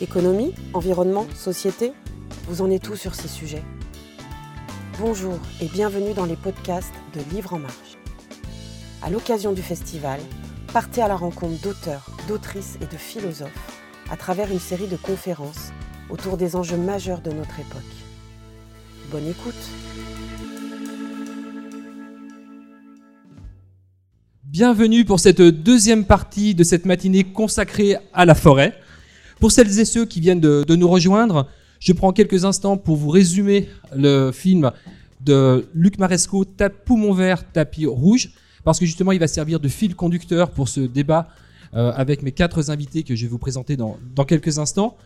Économie, environnement, société, vous en êtes tout sur ces sujets? Bonjour et bienvenue dans les podcasts de Livre en Marche. À l'occasion du festival, partez à la rencontre d'auteurs, d'autrices et de philosophes à travers une série de conférences autour des enjeux majeurs de notre époque. Bonne écoute Bienvenue pour cette deuxième partie de cette matinée consacrée à la forêt. Pour celles et ceux qui viennent de, nous rejoindre, je prends quelques instants pour vous résumer le film de Luc Maresco, Poumon vert, tapis rouge, parce que justement il va servir de fil conducteur pour ce débat euh, avec mes quatre invités que je vais vous présenter dans, quelques instants.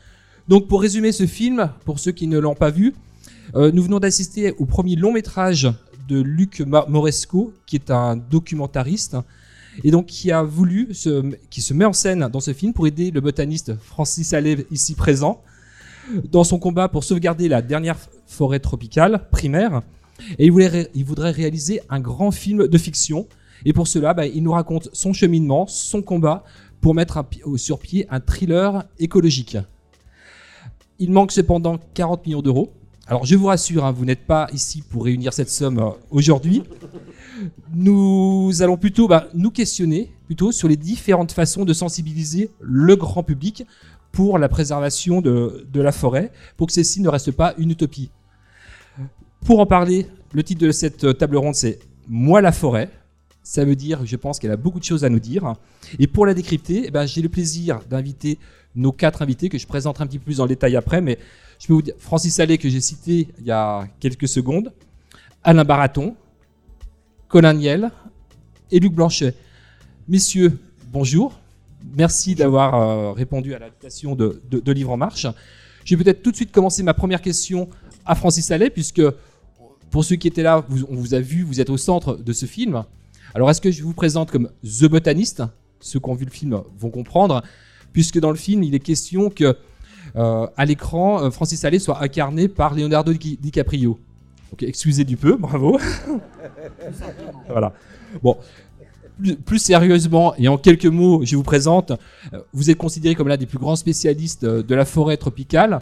Donc pour résumer ce film, pour ceux qui ne l'ont pas vu, euh, nous venons d'assister au premier long métrage de Luc Moresco, qui est un documentariste et donc qui a voulu, se, qui se met en scène dans ce film pour aider le botaniste Francis Allais, ici présent, dans son combat pour sauvegarder la dernière forêt tropicale primaire. Et il, voulait, il voudrait réaliser un grand film de fiction. Et pour cela, bah, il nous raconte son cheminement, son combat pour mettre sur pied un thriller écologique. Il manque cependant 40 millions d'euros. Alors je vous rassure, hein, vous n'êtes pas ici pour réunir cette somme euh, aujourd'hui. Nous allons plutôt bah, nous questionner plutôt sur les différentes façons de sensibiliser le grand public pour la préservation de, la forêt, pour que celle-ci ne reste pas une utopie. Pour en parler, le titre de cette table ronde, c'est Moi la forêt. Ça veut dire, je pense qu'elle a beaucoup de choses à nous dire. Et pour la décrypter, eh ben, j'ai le plaisir d'inviter nos quatre invités que je présenterai un petit peu plus le détail après, mais je peux vous dire, Francis Allais, que j'ai cité il y a quelques secondes, Alain Baraton, Colin Niel et Luc Blanchet. Messieurs, bonjour. Merci d'avoir euh, répondu à l'invitation de, de, Livre en Marche. Je vais peut-être tout de suite commencer ma première question à Francis Allais, puisque pour ceux qui étaient là, on vous a vu, vous êtes au centre de ce film. Alors, est-ce que je vous présente comme The Botaniste Ceux qui ont vu le film vont comprendre, puisque dans le film, il est question que euh, à l'écran, euh, Francis Allais soit incarné par Leonardo DiCaprio. Ok, excusez du peu, bravo. voilà. Bon, plus, sérieusement et en quelques mots, je vous présente. Euh, vous êtes considéré comme l'un des plus grands spécialistes de la forêt tropicale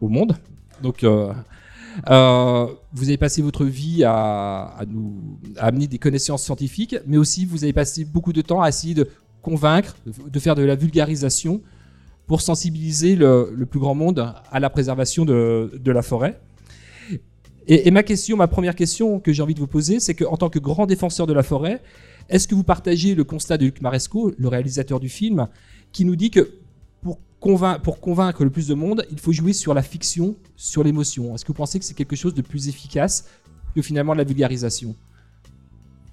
au monde. Donc, vous avez passé votre vie à, nous à amener des connaissances scientifiques, mais aussi vous avez passé beaucoup de temps à essayer de convaincre, de faire de la vulgarisation pour sensibiliser le, plus grand monde à la préservation de, la forêt. Et, ma question, ma première question que j'ai envie de vous poser, c'est qu'en tant que grand défenseur de la forêt, est-ce que vous partagez le constat de Luc Maresco, le réalisateur du film, qui nous dit que pour, convaincre, le plus de monde, il faut jouer sur la fiction, sur l'émotion? Est-ce que vous pensez que c'est quelque chose de plus efficace que finalement la vulgarisation?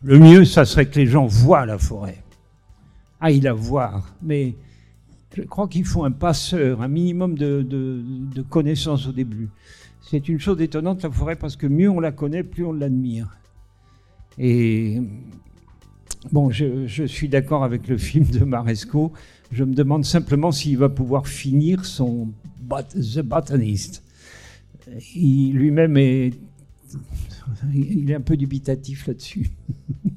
Le mieux, ça serait que les gens voient la forêt. Ah, il la voir. Mais je crois qu'il faut un passeur, un minimum de, connaissances au début. C'est une chose étonnante, la forêt, parce que mieux on la connaît, plus on l'admire. Et bon, je, suis d'accord avec le film de Maresco. Je me demande simplement s'il va pouvoir finir son The Botanist. Lui-même est, il est un peu dubitatif là-dessus.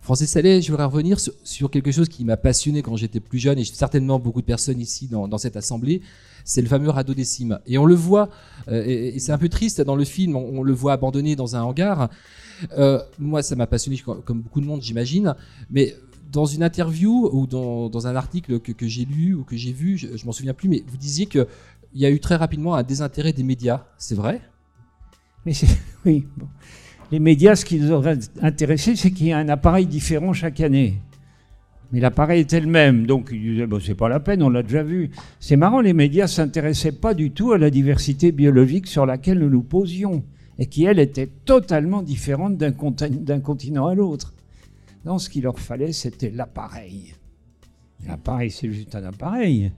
Francis Salé, je voudrais revenir sur, quelque chose qui m'a passionné quand j'étais plus jeune, et certainement beaucoup de personnes ici dans, cette assemblée, c'est le fameux radeau des cimes. Et on le voit, euh, et, c'est un peu triste dans le film, on, le voit abandonné dans un hangar. Euh, moi, ça m'a passionné, comme beaucoup de monde, j'imagine, mais dans une interview ou dans, un article que, j'ai lu ou que j'ai vu, je, je m'en souviens plus, mais vous disiez qu'il y a eu très rapidement un désintérêt des médias. C'est vrai? Oui. Bon les médias, ce qui nous aurait intéressé, c'est qu'il y ait un appareil différent chaque année. Mais l'appareil était le même, donc ils disaient bon, c'est pas la peine, on l'a déjà vu. C'est marrant, les médias s'intéressaient pas du tout à la diversité biologique sur laquelle nous nous posions, et qui, elle, était totalement différente d'un continent à l'autre. Donc ce qu'il leur fallait, c'était l'appareil. L'appareil, c'est juste un appareil.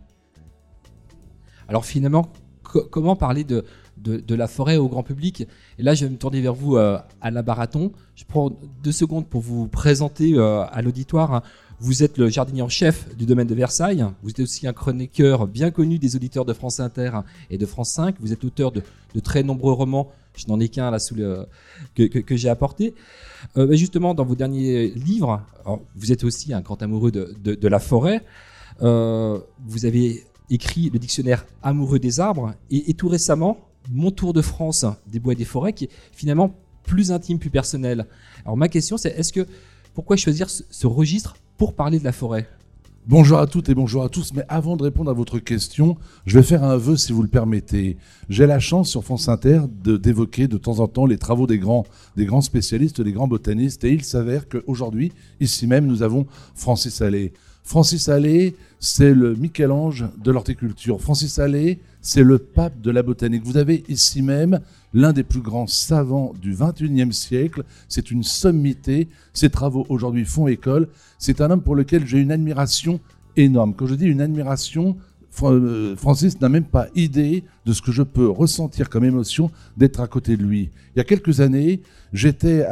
Alors finalement, comment parler de, de, la forêt au grand public. Et là, je vais me tourner vers vous, euh, Alain Baraton. Je prends deux secondes pour vous présenter euh, à l'auditoire. Vous êtes le jardinier en chef du domaine de Versailles. Vous êtes aussi un chroniqueur bien connu des auditeurs de France Inter et de France 5. Vous êtes auteur de, très nombreux romans. Je n'en ai qu'un là sous le, que, j'ai apporté. Euh, justement, dans vos derniers livres, vous êtes aussi un grand amoureux de, de la forêt. vous avez écrit le dictionnaire amoureux des arbres, et, tout récemment, mon tour de France des bois et des forêts, qui est finalement plus intime, plus personnel. Alors ma question, c'est est-ce que pourquoi choisir ce registre pour parler de la forêt? Bonjour à toutes et bonjour à tous, mais avant de répondre à votre question, je vais faire un vœu si vous le permettez. J'ai la chance sur France Inter d'évoquer de, temps en temps les travaux des grands, des grands spécialistes, des grands botanistes, et il s'avère qu'aujourd'hui, ici même, nous avons Francis Allais. Francis Allais, c'est le Michel-Ange de l'horticulture. Francis Allais, c'est le pape de la botanique. Vous avez ici même l'un des plus grands savants du 21e siècle. C'est une sommité. Ses travaux aujourd'hui font école. C'est un homme pour lequel j'ai une admiration énorme. Quand je dis une admiration, Francis n'a même pas idée de ce que je peux ressentir comme émotion d'être à côté de lui. Il y a quelques années, j'étais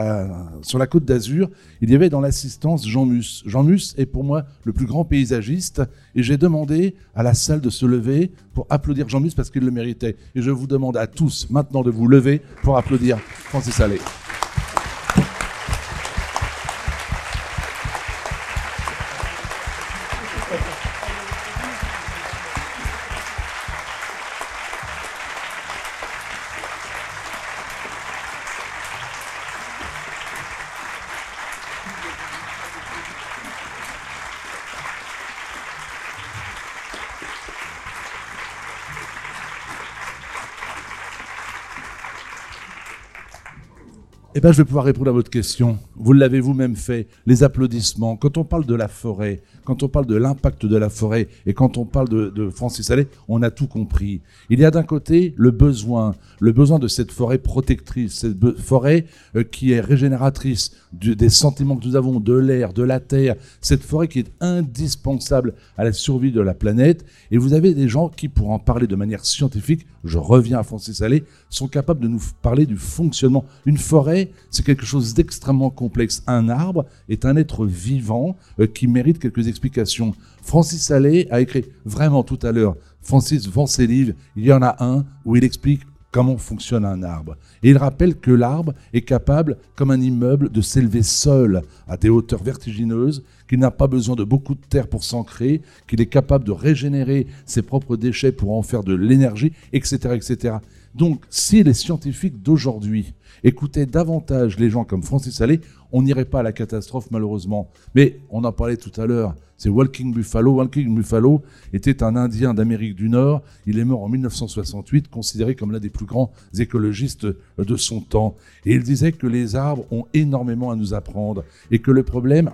sur la côte d'Azur, il y avait dans l'assistance Jean Mus. Jean Mus est pour moi le plus grand paysagiste et j'ai demandé à la salle de se lever pour applaudir Jean Mus parce qu'il le méritait. Et je vous demande à tous maintenant de vous lever pour applaudir Francis Allais. Eh bien, je vais pouvoir répondre à votre question. Vous l'avez vous-même fait. Les applaudissements. Quand on parle de la forêt, quand on parle de l'impact de la forêt et quand on parle de, Francis Allais, on a tout compris. Il y a d'un côté le besoin, le besoin de cette forêt protectrice, cette forêt euh, qui est régénératrice des sentiments que nous avons, de l'air, de la terre, cette forêt qui est indispensable à la survie de la planète. Et vous avez des gens qui, pour en parler de manière scientifique, je reviens à Francis Allais, sont capables de nous parler du fonctionnement. Une forêt, c'est quelque chose d'extrêmement complexe. Un arbre est un être vivant euh, qui mérite quelques explications. Francis Allais a écrit vraiment tout à l'heure, Francis livres, il y en a un où il explique comment fonctionne un arbre. Et il rappelle que l'arbre est capable, comme un immeuble, de s'élever seul à des hauteurs vertigineuses, qu'il n'a pas besoin de beaucoup de terre pour s'ancrer, qu'il est capable de régénérer ses propres déchets pour en faire de l'énergie, etc., etc. Donc, si les scientifiques d'aujourd'hui écoutaient davantage les gens comme Francis Allais, on n'irait pas à la catastrophe malheureusement. Mais on en parlait tout à l'heure, c'est Walking Buffalo. Walking Buffalo était un Indien d'Amérique du Nord. Il est mort en 1968, considéré comme l'un des plus grands écologistes de son temps. Et il disait que les arbres ont énormément à nous apprendre et que le problème,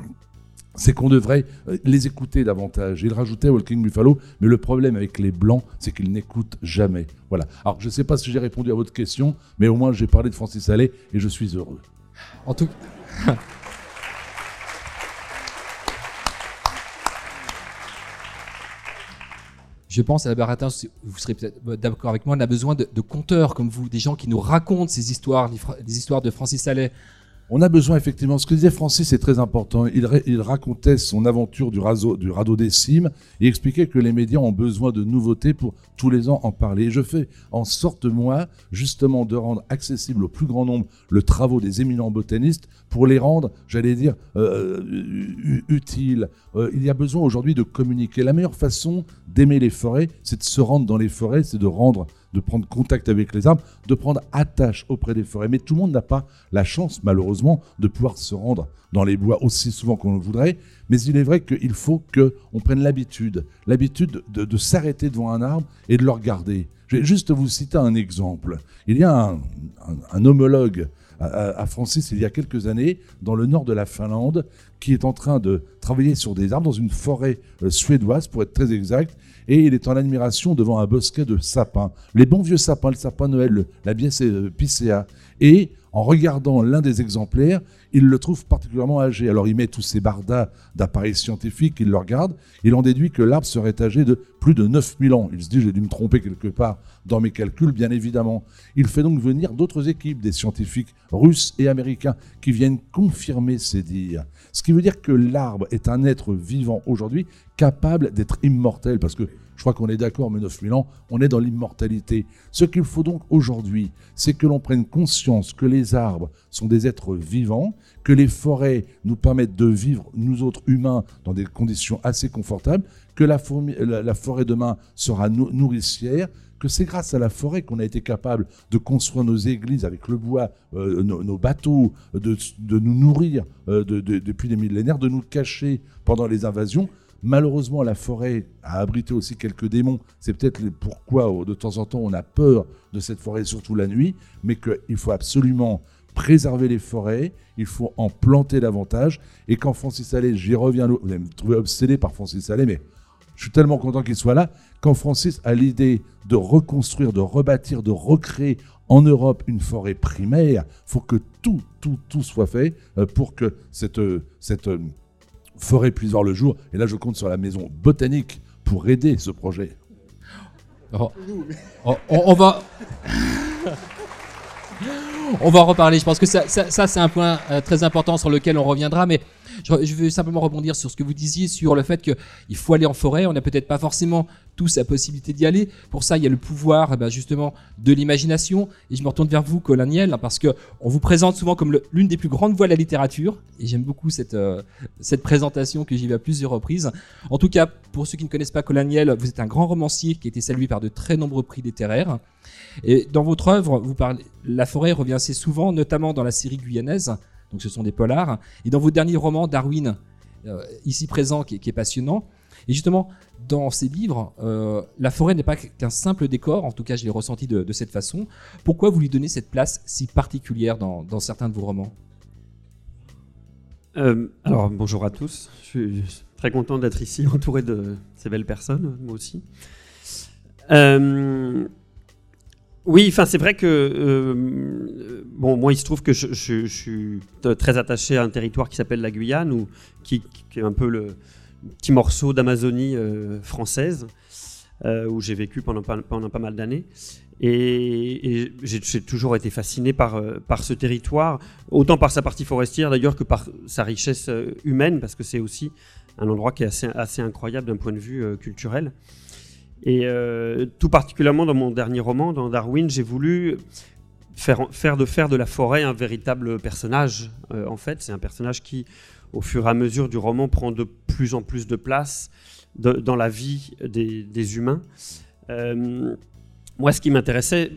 c'est qu'on devrait euh, les écouter davantage. Il rajoutait Walking Buffalo, mais le problème avec les blancs, c'est qu'ils n'écoutent jamais. Voilà. Alors, je ne sais pas si j'ai répondu à votre question, mais au moins j'ai parlé de Francis Allais et je suis heureux. En tout Je pense à la Baratin, vous serez peut-être d'accord avec moi, on a besoin de, de, conteurs comme vous, des gens qui nous racontent ces histoires, les histoires de Francis Allais, on a besoin effectivement, ce que disait Francis c'est très important, il, racontait son aventure du, radeau des cimes et expliquait que les médias ont besoin de nouveautés pour tous les ans en parler. Et je fais en sorte, moi, justement, de rendre accessible au plus grand nombre le travaux des éminents botanistes pour les rendre, j'allais dire, euh, euh, utiles. Euh, il y a besoin aujourd'hui de communiquer. La meilleure façon d'aimer les forêts, c'est de se rendre dans les forêts, c'est de rendre de prendre contact avec les arbres, de prendre attache auprès des forêts. Mais tout le monde n'a pas la chance, malheureusement, de pouvoir se rendre dans les bois aussi souvent qu'on le voudrait. Mais il est vrai qu'il faut qu'on prenne l'habitude, l'habitude de, s'arrêter devant un arbre et de le regarder. Je vais juste vous citer un exemple. Il y a un, homologue à, Francis il y a quelques années, dans le nord de la Finlande, qui est en train de travailler sur des arbres dans une forêt euh, suédoise, pour être très exact, et il est en admiration devant un bosquet de sapins. Les bons vieux sapins, le sapin Noël, la biesse picea. Et en regardant l'un des exemplaires, il le trouve particulièrement âgé. Alors il met tous ses bardas d'appareils scientifiques, il le regarde, il en déduit que l'arbre serait âgé de plus de 9000 ans. Il se dit, j'ai dû me tromper quelque part dans mes calculs, bien évidemment. Il fait donc venir d'autres équipes, des scientifiques russes et américains, qui viennent confirmer ces dires. Ce qui veut dire que l'arbre est un être vivant aujourd'hui capable d'être immortel, parce que je crois qu'on est d'accord, mais 9000 ans, on est dans l'immortalité. Ce qu'il faut donc aujourd'hui, c'est que l'on prenne conscience que les arbres sont des êtres vivants, que les forêts nous permettent de vivre, nous autres humains, dans des conditions assez confortables, que la, forêt demain sera nourricière, que c'est grâce à la forêt qu'on a été capable de construire nos églises avec le bois, euh, nos, bateaux, de, nous nourrir euh, depuis des millénaires, de nous cacher pendant les invasions. Malheureusement, la forêt a abrité aussi quelques démons. C'est peut-être pourquoi, de temps en temps, on a peur de cette forêt, surtout la nuit, mais qu'il faut absolument préserver les forêts, il faut en planter davantage. Et quand Francis Allais, j'y reviens, vous allez me trouver obsédé par Francis Allais, mais je suis tellement content qu'il soit là. Quand Francis a l'idée de reconstruire, de rebâtir, de recréer en Europe une forêt primaire, il faut que tout, tout, tout soit fait euh, pour que cette, cette forêt puisse voir le jour. Et là, je compte sur la maison botanique pour aider ce projet. Oh. Oh, on, va. on va en reparler. Je pense que ça, ça, c'est un point euh, très important sur lequel on reviendra. Mais je, veux simplement rebondir sur ce que vous disiez sur le fait qu'il faut aller en forêt. On n'a peut-être pas forcément tous la possibilité d'y aller. Pour ça, il y a le pouvoir eh ben, justement de l'imagination. Et je me retourne vers vous, Colin Niel, hein, parce que on vous présente souvent comme l'une des plus grandes voix de la littérature. Et j'aime beaucoup cette, euh, cette présentation que j'y vais à plusieurs reprises. En tout cas, pour ceux qui ne connaissent pas Colin Niel, vous êtes un grand romancier qui a été salué par de très nombreux prix littéraires. Et dans votre œuvre, vous parlez, la forêt revient assez souvent, notamment dans la série guyanaise. Donc ce sont des polars. Et dans vos derniers romans, Darwin, euh, ici présent, qui est, passionnant. Et justement, dans ces livres, euh, la forêt n'est pas qu'un simple décor, en tout cas je l'ai ressenti de, cette façon. Pourquoi vous lui donnez cette place si particulière dans, certains de vos romans? Euh, Alors bonjour à tous, je suis très content d'être ici entouré de ces belles personnes, moi aussi. Oui, enfin c'est vrai que euh, bon moi il se trouve que je, suis très attaché à un territoire qui s'appelle la Guyane ou qui, est un peu le petit morceau d'Amazonie euh, française euh, où j'ai vécu pendant pas, mal d'années et, j'ai toujours été fasciné par par ce territoire autant par sa partie forestière d'ailleurs que par sa richesse humaine parce que c'est aussi un endroit qui est assez incroyable d'un point de vue culturel. Et euh, tout particulièrement dans mon dernier roman, dans Darwin, j'ai voulu faire, de, faire de la forêt un véritable personnage. Euh, en fait, c'est un personnage qui, au fur et à mesure du roman, prend de plus en plus de place dans la vie des, humains. Euh, moi, ce qui m'intéressait,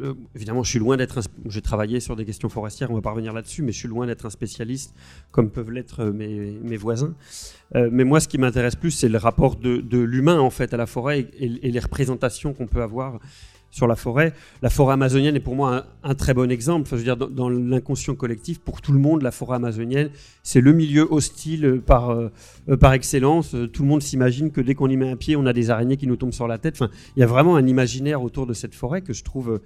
euh, évidemment, je suis loin d'être. J'ai travaillé sur des questions forestières, on va pas revenir là-dessus, mais je suis loin d'être un spécialiste comme peuvent l'être euh, mes, voisins. Euh, mais moi, ce qui m'intéresse plus, c'est le rapport de, l'humain en fait à la forêt et les représentations qu'on peut avoir sur la forêt. La forêt amazonienne est pour moi un, très bon exemple. Enfin, je veux dire, dans, l'inconscient collectif, pour tout le monde, la forêt amazonienne, c'est le milieu hostile par, euh, par excellence. Tout le monde s'imagine que dès qu'on y met un pied, on a des araignées qui nous tombent sur la tête. Enfin, il y a vraiment un imaginaire autour de cette forêt que je trouve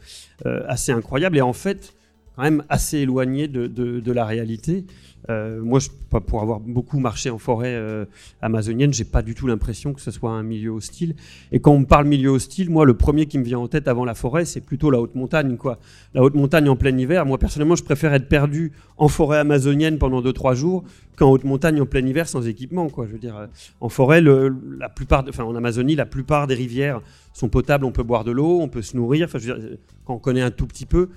euh, assez incroyable et en fait, quand même assez éloigné de la réalité. Euh, moi, pour avoir beaucoup marché en forêt euh, amazonienne, j'ai pas du tout l'impression que ce soit un milieu hostile. Et quand on parle milieu hostile, moi, le premier qui me vient en tête avant la forêt, c'est plutôt la haute montagne, quoi. La haute montagne en plein hiver. Moi, personnellement, je préfère être perdu en forêt amazonienne pendant 2-3 jours qu'en haute montagne en plein hiver sans équipement, quoi. Je veux dire, euh, en forêt, la plupart, en Amazonie, la plupart des rivières sont potables. On peut boire de l'eau, on peut se nourrir. Enfin, dire, quand on connaît un tout petit peu,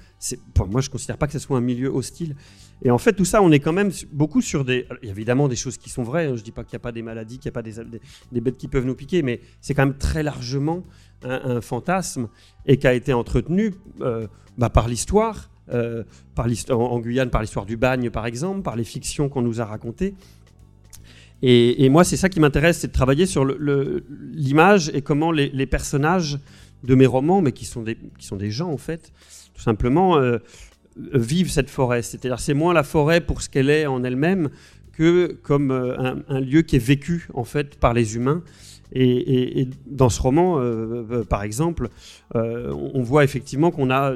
moi, je considère pas que ce soit un milieu hostile. Et en fait, tout ça, on est quand même beaucoup sur des. Évidemment des choses qui sont vraies. Hein. Je ne dis pas qu'il n'y a pas des maladies, qu'il n'y a pas des, des, bêtes qui peuvent nous piquer, mais c'est quand même très largement un, fantasme et qui a été entretenu euh, bah, par l'histoire, euh, en Guyane, par l'histoire du bagne, par exemple, par les fictions qu'on nous a racontées. Et, moi, c'est ça qui m'intéresse, c'est de travailler sur l'image et comment les, personnages de mes romans, mais qui sont des, qui sont des gens en fait, tout simplement. Euh, vivent cette forêt. C'est-à-dire c'est moins la forêt pour ce qu'elle est en elle-même que comme euh, un, lieu qui est vécu en fait par les humains. Et, dans ce roman, euh, euh, par exemple, on voit effectivement qu'on a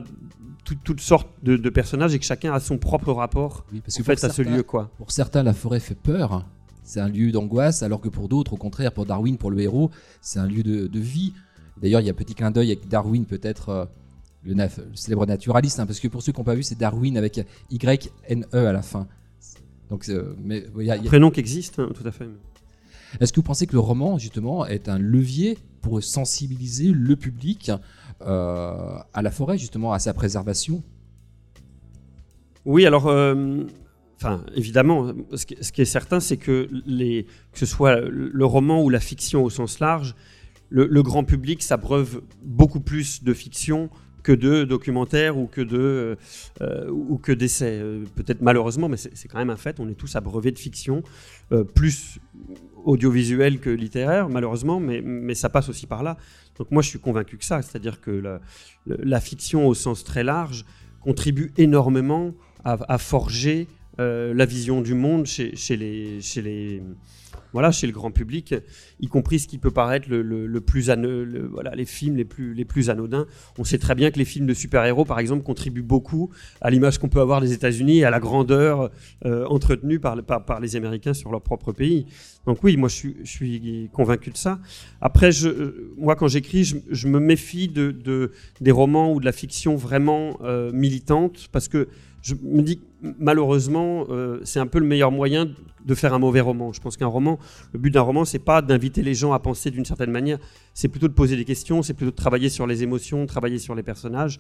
toutes sortes de, personnages et que chacun a son propre rapport parce que fait, à ce lieu. Quoi. Pour certains, la forêt fait peur. C'est un lieu d'angoisse, alors que pour d'autres, au contraire, pour Darwin, pour le héros, c'est un lieu de, de vie. D'ailleurs, il y a un petit clin d'œil avec Darwin, peut-être le, célèbre naturaliste, hein, parce que pour ceux qui n'ont pas vu, c'est Darwin avec Y-N-E à la fin. Donc, euh, mais, y a, Prénom qui existe, hein, tout à fait. Est-ce que vous pensez que le roman, justement, est un levier pour sensibiliser le public euh, à la forêt, justement, à sa préservation? Oui, alors, euh, enfin, évidemment, ce qui, ce qui est certain, c'est que, les, que ce soit le roman ou la fiction au sens large, le, le grand public s'abreuve beaucoup plus de fiction que de documentaires ou que de euh, ou que d'essais. Euh, Peut-être malheureusement, mais c'est quand même un fait. On est tous abreuvés de fiction, euh, plus audiovisuel que littéraire, malheureusement, mais, mais ça passe aussi par là. Donc moi, je suis convaincu que ça, c'est-à-dire que la, fiction au sens très large contribue énormément à, à forger euh, la vision du monde chez, les, chez les, voilà, chez le grand public, y compris ce qui peut paraître le, plus voilà, les films les plus, les plus anodins. On sait très bien que les films de super-héros, par exemple, contribuent beaucoup à l'image qu'on peut avoir des États-Unis et à la grandeur euh, entretenue par, par, par les Américains sur leur propre pays. Donc oui, moi je suis, je suis convaincu de ça. Après, je, euh, moi quand j'écris, je, je me méfie de, de- des romans ou de la fiction vraiment militante parce que je me dis malheureusement, euh, c'est un peu le meilleur moyen de faire un mauvais roman. Je pense qu'un roman, le but d'un roman, c'est pas d'inviter les gens à penser d'une certaine manière, c'est plutôt de poser des questions, c'est plutôt de travailler sur les émotions, travailler sur les personnages.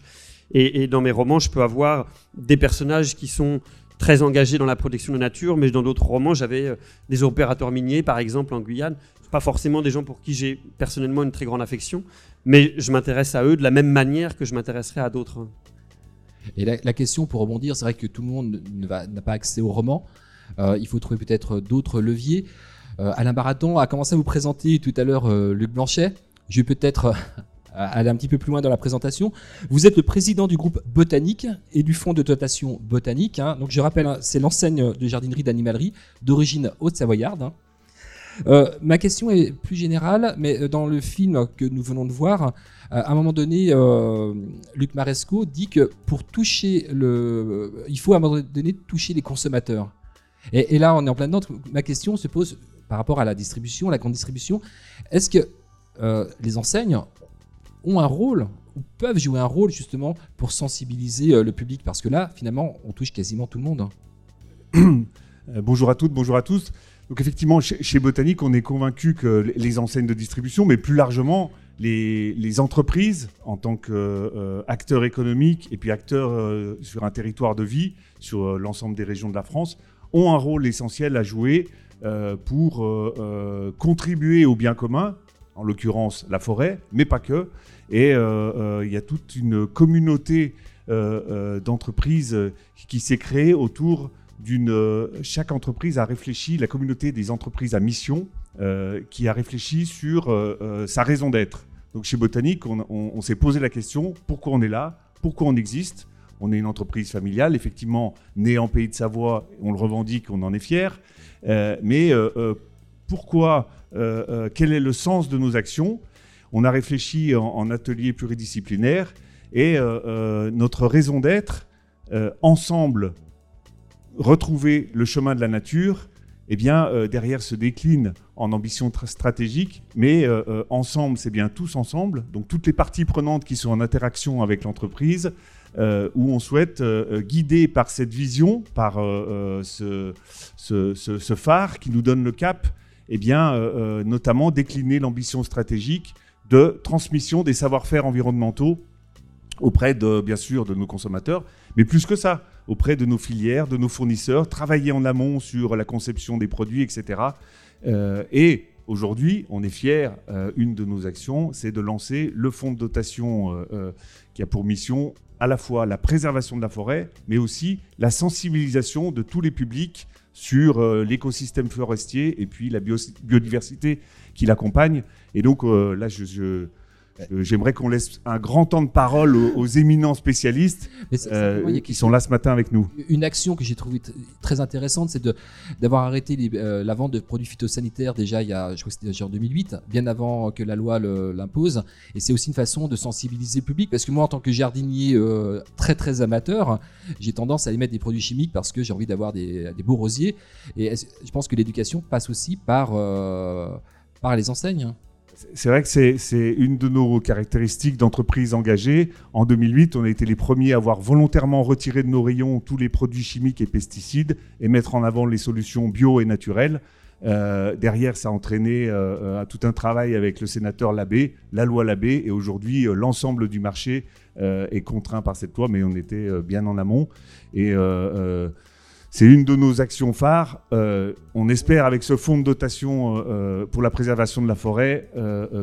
Et, et dans mes romans, je peux avoir des personnages qui sont très engagés dans la protection de la nature, mais dans d'autres romans, j'avais euh, des opérateurs miniers, par exemple, en Guyane. Pas forcément des gens pour qui j'ai personnellement une très grande affection, mais je m'intéresse à eux de la même manière que je m'intéresserais à d'autres. Et la, question pour rebondir, c'est vrai que tout le monde n'a pas accès au roman. Euh, il faut trouver peut-être d'autres leviers. Euh, Alain Baraton a commencé à vous présenter tout à l'heure euh, Luc Blanchet. Je vais peut-être aller un petit peu plus loin dans la présentation. Vous êtes le président du groupe Botanique et du fonds de dotation Botanique. hein. Donc je rappelle, hein, c'est l'enseigne de jardinerie d'animalerie d'origine haute-savoyarde. hein. Euh, ma question est plus générale, mais euh, dans le film que nous venons de voir, euh, à un moment donné, Luc Maresco dit que pour toucher le, il faut à un moment donné toucher les consommateurs. Et, là, on est en plein dedans. Ma question se pose par rapport à la distribution, la grande distribution. Est-ce que les enseignes ont un rôle ou peuvent jouer un rôle justement pour sensibiliser le public? Parce que là, finalement, on touche quasiment tout le monde. bonjour à toutes, bonjour à tous. Donc effectivement, chez, Botanique, on est convaincu que les enseignes de distribution, mais plus largement les, les entreprises en tant qu'acteurs économiques et puis acteurs euh, sur un territoire de vie, sur euh, l'ensemble des régions de la France, ont un rôle essentiel à jouer euh, pour euh, euh, contribuer au bien commun, en l'occurrence la forêt, mais pas que. Et euh, euh, il y a toute une communauté euh, euh, d'entreprises euh, qui s'est créée autour euh, chaque entreprise a réfléchi, la communauté des entreprises à mission, euh, qui a réfléchi sur euh, sa raison d'être. Donc chez Botanique, on, s'est posé la question pourquoi on est là, pourquoi on existe? On est une entreprise familiale, effectivement née en Pays de Savoie, on le revendique, on en est fier. Mais pourquoi Quel est le sens de nos actions? On a réfléchi en, en atelier pluridisciplinaire et notre raison d'être, ensemble, retrouver le chemin de la nature, eh bien, euh, derrière se décline en ambition tra- stratégique, mais euh, euh, ensemble, c'est bien tous ensemble, donc toutes les parties prenantes qui sont en interaction avec l'entreprise, où on souhaite, guider par cette vision, par ce, ce- phare qui nous donne le cap, eh bien, notamment décliner l'ambition stratégique de transmission des savoir-faire environnementaux auprès de, bien sûr, de nos consommateurs, mais plus que ça, auprès de nos filières, de nos fournisseurs, travailler en amont sur la conception des produits, etc. Euh, et aujourd'hui, on est fiers, euh, une de nos actions, c'est de lancer le fonds de dotation euh, qui a pour mission à la fois la préservation de la forêt, mais aussi la sensibilisation de tous les publics sur l'écosystème forestier et puis la bio- biodiversité qui l'accompagne. Et donc là, je- j'aimerais qu'on laisse un grand temps de parole aux, aux éminents spécialistes euh, qui sont là ce matin avec nous. Une action que j'ai trouvée très intéressante, c'est d'avoir arrêté les- euh, la vente de produits phytosanitaires déjà il y a, je crois que c'était déjà en 2008, bien avant que la loi l'impose. Et c'est aussi une façon de sensibiliser le public, parce que moi, en tant que jardinier euh, très très amateur, j'ai tendance à émettre des produits chimiques parce que j'ai envie d'avoir des, des beaux rosiers. Et je pense que l'éducation passe aussi par, par les enseignes. C'est vrai que c'est une de nos caractéristiques d'entreprise engagée. En 2008, on a été les premiers à avoir volontairement retiré de nos rayons tous les produits chimiques et pesticides et mettre en avant les solutions bio et naturelles. Euh, derrière, ça a entraîné euh, tout un travail avec le sénateur Labbé, la loi Labbé, et aujourd'hui, l'ensemble du marché est contraint par cette loi, mais on était bien en amont. Et c'est une de nos actions phares. Euh, on espère, avec ce fonds de dotation euh, euh, pour la préservation de la forêt,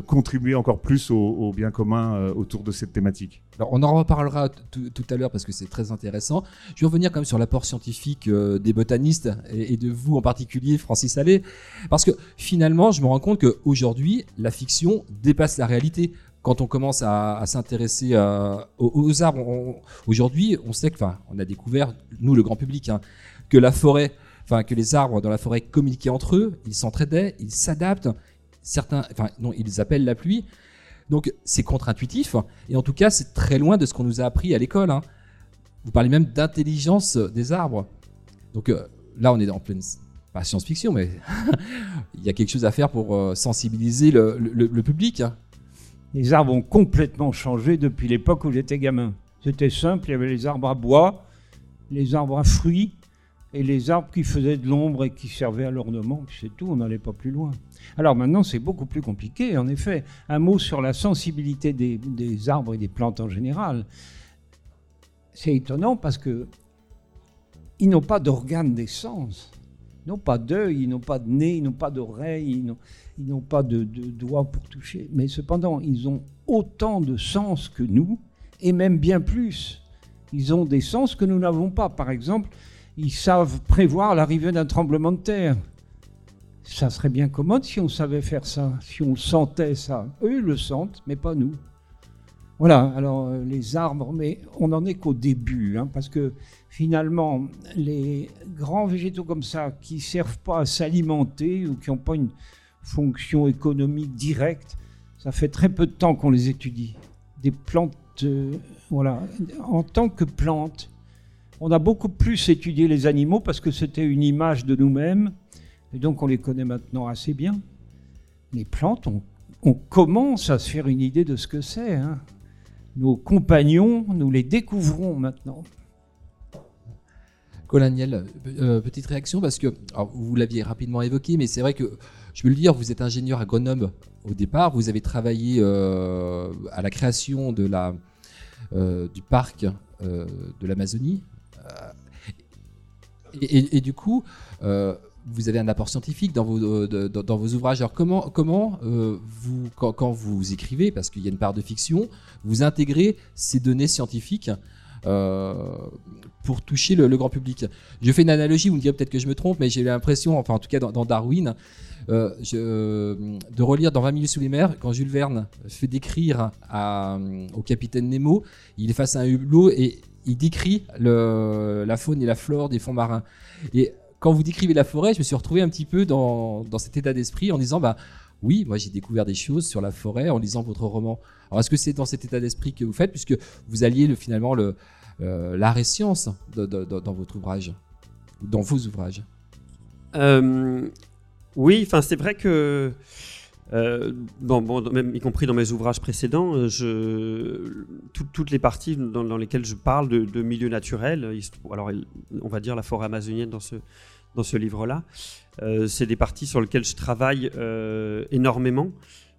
contribuer encore plus au, bien commun autour de cette thématique. Alors, on en reparlera tout à l'heure parce que c'est très intéressant. Je vais revenir quand même sur l'apport scientifique des botanistes et, de vous en particulier, Francis Allais, parce que finalement, je me rends compte qu'aujourd'hui, la fiction dépasse la réalité quand on commence à, s'intéresser aux, arbres, aujourd'hui, on sait que, enfin, on a découvert, nous, le grand public, hein, que la forêt, enfin que les arbres dans la forêt communiquaient entre eux, ils s'entraidaient, ils s'adaptent. Certains, enfin non, ils appellent la pluie. Donc c'est contre-intuitif et en tout cas c'est très loin de ce qu'on nous a appris à l'école. Hein. Vous parlez même d'intelligence des arbres. Donc euh, là on est en pleine science-fiction mais il y a quelque chose à faire pour euh, sensibiliser le, public. Hein. Les arbres ont complètement changé depuis l'époque où j'étais gamin. C'était simple, il y avait les arbres à bois, les arbres à fruits, et les arbres qui faisaient de l'ombre et qui servaient à l'ornement, puis c'est tout, on n'allait pas plus loin. Alors maintenant, c'est beaucoup plus compliqué, en effet. Un mot sur la sensibilité des, arbres et des plantes en général. C'est étonnant parce que ils n'ont pas d'organes d'essence. Ils n'ont pas d'œil, ils n'ont pas de nez, ils n'ont pas d'oreille, ils n'ont pas de, de doigts pour toucher. Mais cependant, ils ont autant de sens que nous, et même bien plus. Ils ont des sens que nous n'avons pas. Par exemple, ils savent prévoir l'arrivée d'un tremblement de terre. Ça serait bien commode si on savait faire ça, si on sentait ça. Eux le sentent, mais pas nous. Voilà, alors euh, les arbres, mais on n'en est qu'au début, hein, parce que finalement, les grands végétaux comme ça, qui ne servent pas à s'alimenter ou qui n'ont pas une fonction économique directe, ça fait très peu de temps qu'on les étudie. Des plantes, euh, voilà, en tant que plantes, on a beaucoup plus étudié les animaux parce que c'était une image de nous-mêmes, et donc on les connaît maintenant assez bien. Les plantes, on, commence à se faire une idée de ce que c'est. Hein. Nos compagnons, nous les découvrons maintenant. Colaniel, euh, petite réaction parce que vous l'aviez rapidement évoqué, mais c'est vrai que je peux le dire, vous êtes ingénieur agronome au départ, vous avez travaillé euh, à la création euh, du parc de l'Amazonie euh, et, du coup, euh, vous avez un apport scientifique dans vos, euh, ouvrages. Alors comment, comment vous, quand, vous écrivez, parce qu'il y a une part de fiction, vous intégrez ces données scientifiques pour toucher le, grand public? Je fais une analogie, vous me direz peut-être que je me trompe, mais j'ai l'impression, enfin en tout cas dans, Darwin, de relire dans 20 minutes sous les mers, quand Jules Verne fait décrire au capitaine Nemo, il est face à un hublot et il décrit la faune et la flore des fonds marins. Et quand vous décrivez la forêt, je me suis retrouvé un petit peu dans, cet état d'esprit en disant, bah oui, moi j'ai découvert des choses sur la forêt en lisant votre roman. Alors est-ce que c'est dans cet état d'esprit que vous faites, puisque vous alliez le, finalement le, euh, l'art et science dans votre ouvrage, dans vos ouvrages? Euh, Oui, enfin c'est vrai que euh, bon, même y compris dans mes ouvrages précédents, euh, toutes les parties dans, lesquelles je parle de, milieux naturels, alors on va dire la forêt amazonienne dans ce, dans ce livre-là, euh, c'est des parties sur lesquelles je travaille énormément.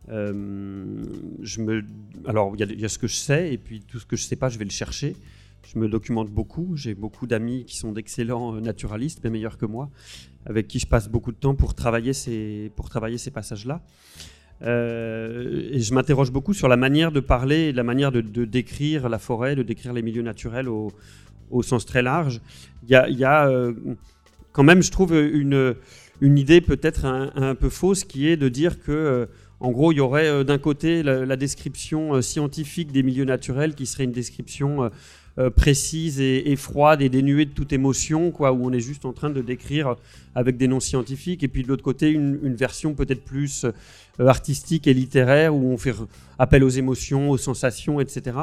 je me, alors il y, a ce que je sais et puis tout ce que je sais pas, je vais le chercher. Je me documente beaucoup. J'ai beaucoup d'amis qui sont d'excellents naturalistes, bien meilleurs que moi avec qui je passe beaucoup de temps pour travailler ces, passages-là. Euh, et je m'interroge beaucoup sur la manière de parler, la manière de, décrire la forêt, de décrire les milieux naturels au, sens très large. Il y a, euh, quand même, je trouve, une, idée peut-être un, peu fausse qui est de dire que, euh, en gros, il y aurait d'un côté la, description scientifique des milieux naturels qui serait une description euh, précise et, froide et dénuée de toute émotion, quoi, où on est juste en train de décrire avec des noms scientifiques, et puis de l'autre côté une, version peut-être plus euh, artistique et littéraire, où on fait appel aux émotions, aux sensations, etc.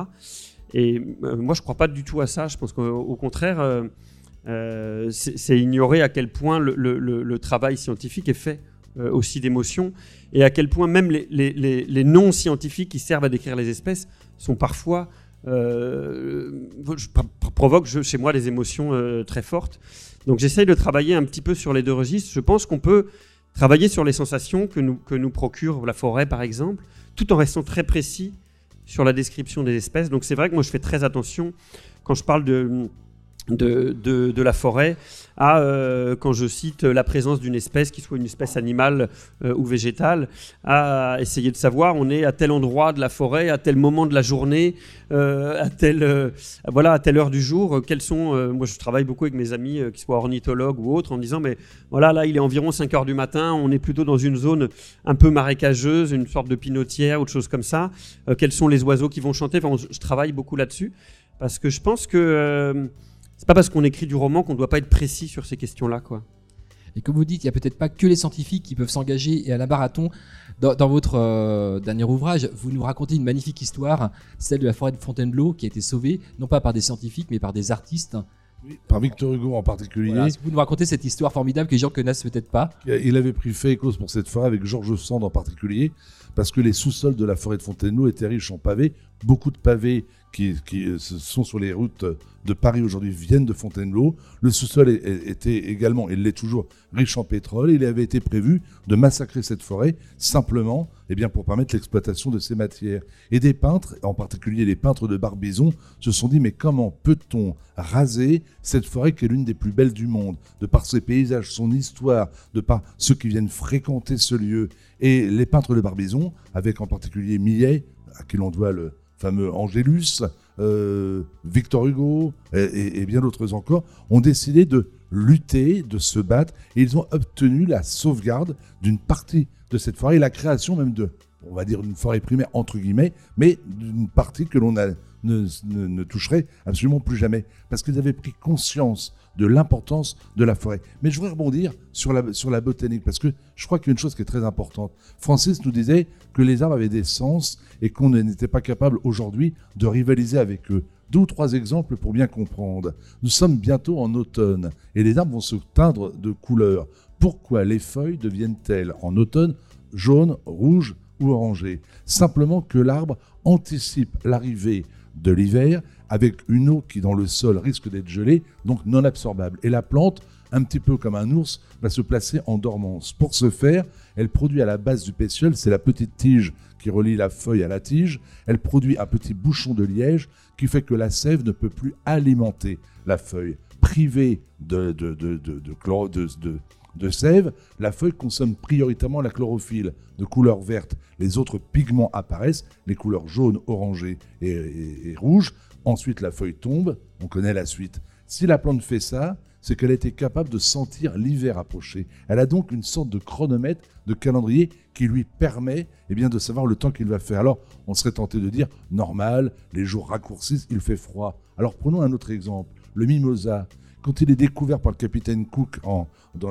Et euh, moi, je ne crois pas du tout à ça. Je pense qu'au contraire, c'est ignorer à quel point le, travail scientifique est fait aussi d'émotions, et à quel point même les, les noms scientifiques qui servent à décrire les espèces sont parfois euh, provoque chez moi des émotions euh, très fortes. Donc j'essaye de travailler un petit peu sur les deux registres. Je pense qu'on peut travailler sur les sensations que nous, que nous procure la forêt, par exemple, tout en restant très précis sur la description des espèces. Donc c'est vrai que moi je fais très attention quand je parle de, de, de, la forêt à, euh, quand je cite la présence d'une espèce, qui soit une espèce animale euh, ou végétale, à essayer de savoir on est à tel endroit de la forêt, à tel moment de la journée, euh, à, tel, euh, voilà, à telle heure du jour. Quels sont, moi je travaille beaucoup avec mes amis, qui soient ornithologues ou autres, en disant mais voilà, là il est environ 5 heures du matin, on est plutôt dans une zone un peu marécageuse, une sorte de pinotière, autre chose comme ça. Quels sont les oiseaux qui vont chanter? Je travaille beaucoup là-dessus parce que je pense que c'est pas parce qu'on écrit du roman qu'on doit pas être précis sur ces questions-là, quoi. Et comme vous dites, il n'y a peut-être pas que les scientifiques qui peuvent s'engager et à la marathon. Dans, dans votre euh, dernier ouvrage, vous nous racontez une magnifique histoire, celle de la forêt de Fontainebleau, qui a été sauvée, non pas par des scientifiques, mais par des artistes. Par Victor Hugo en particulier. Voilà. Est-ce que Vous nous racontez cette histoire formidable que les gens connaissent peut-être pas. Il avait pris fait et cause pour cette forêt avec Georges Sand en particulier, parce que les sous-sols de la forêt de Fontainebleau étaient riches en pavés. Beaucoup de pavés qui, qui, euh, sont sur les routes de Paris aujourd'hui viennent de Fontainebleau. Le sous-sol était également, il l'est toujours, riche en pétrole. Il avait été prévu de massacrer cette forêt simplement eh bien, pour permettre l'exploitation de ces matières. Et des peintres, en particulier les peintres de Barbizon, se sont dit mais comment peut-on raser cette forêt qui est l'une des plus belles du monde, de par ses paysages, son histoire, de par ceux qui viennent fréquenter ce lieu. Et les peintres de Barbizon, avec en particulier Millet, à qui l'on doit le Angélus, euh, Victor Hugo et bien d'autres encore, ont décidé de lutter, de se battre, et ils ont obtenu la sauvegarde d'une partie de cette forêt et la création même de, on va dire, une forêt primaire entre guillemets, mais d'une partie que l'on a- ne, ne- toucherait absolument plus jamais, parce qu'ils avaient pris conscience de l'importance de la forêt. Mais je voudrais rebondir sur la, sur la botanique, parce que je crois qu'il y a une chose qui est très importante. Francis nous disait que les arbres avaient des sens et qu'on n'était pas capable aujourd'hui de rivaliser avec eux. Deux ou trois exemples pour bien comprendre. Nous sommes bientôt en automne et les arbres vont se teindre de couleurs. Pourquoi les feuilles deviennent-elles en automne jaunes, rouges ou orangées? Simplement que l'arbre anticipe l'arrivée de l'hiver avec une eau qui dans le sol risque d'être gelée, donc non absorbable. Et la plante, un petit peu comme un ours, va se placer en dormance. Pour ce faire, elle produit à la base du pétiole, c'est la petite tige qui relie la feuille à la tige, elle produit un petit bouchon de liège qui fait que la sève ne peut plus alimenter la feuille. Privée de, de, de- sève, la feuille consomme prioritairement la chlorophylle de couleur verte. Les autres pigments apparaissent, les couleurs jaune, orangées et, et- rouges. Ensuite, la feuille tombe, on connaît la suite. Si la plante fait ça, c'est qu'elle était capable de sentir l'hiver approcher. Elle a donc une sorte de chronomètre, de calendrier qui lui permet eh bien, de savoir le temps qu'il va faire. Alors, on serait tenté de dire, normal, les jours raccourcissent, il fait froid. Alors, prenons un autre exemple, le mimosa. Quand il est découvert par le capitaine Cook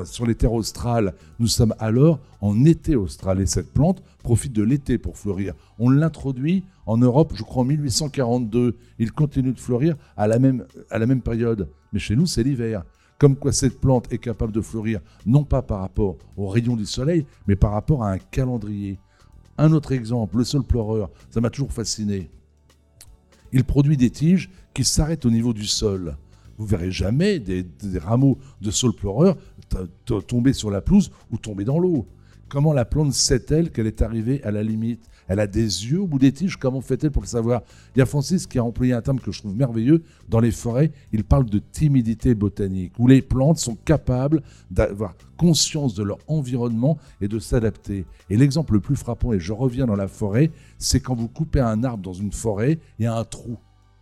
sur les terres australes, nous sommes alors en été austral et cette plante profite de l'été pour fleurir. On l'introduit en Europe, je crois en 1842. Il continue de fleurir à la même, à la même période. Mais chez nous, c'est l'hiver. Comme quoi cette plante est capable de fleurir, non pas par rapport aux rayons du soleil, mais par rapport à un calendrier. Un autre exemple, le sol pleureur, ça m'a toujours fasciné. Il produit des tiges qui s'arrêtent au niveau du sol. Vous verrez jamais des, rameaux de saule pleureur t- t- tomber sur la pelouse ou tomber dans l'eau. Comment la plante sait-elle qu'elle est arrivée à la limite? Elle a des yeux au bout des tiges, comment fait-elle pour le savoir? Il y a Francis qui a employé un terme que je trouve merveilleux. Dans les forêts, il parle de timidité botanique, où les plantes sont capables d'avoir conscience de leur environnement et de s'adapter. Et l'exemple le plus frappant, et je reviens dans la forêt, c'est quand vous coupez un arbre dans une forêt, il y a un trou.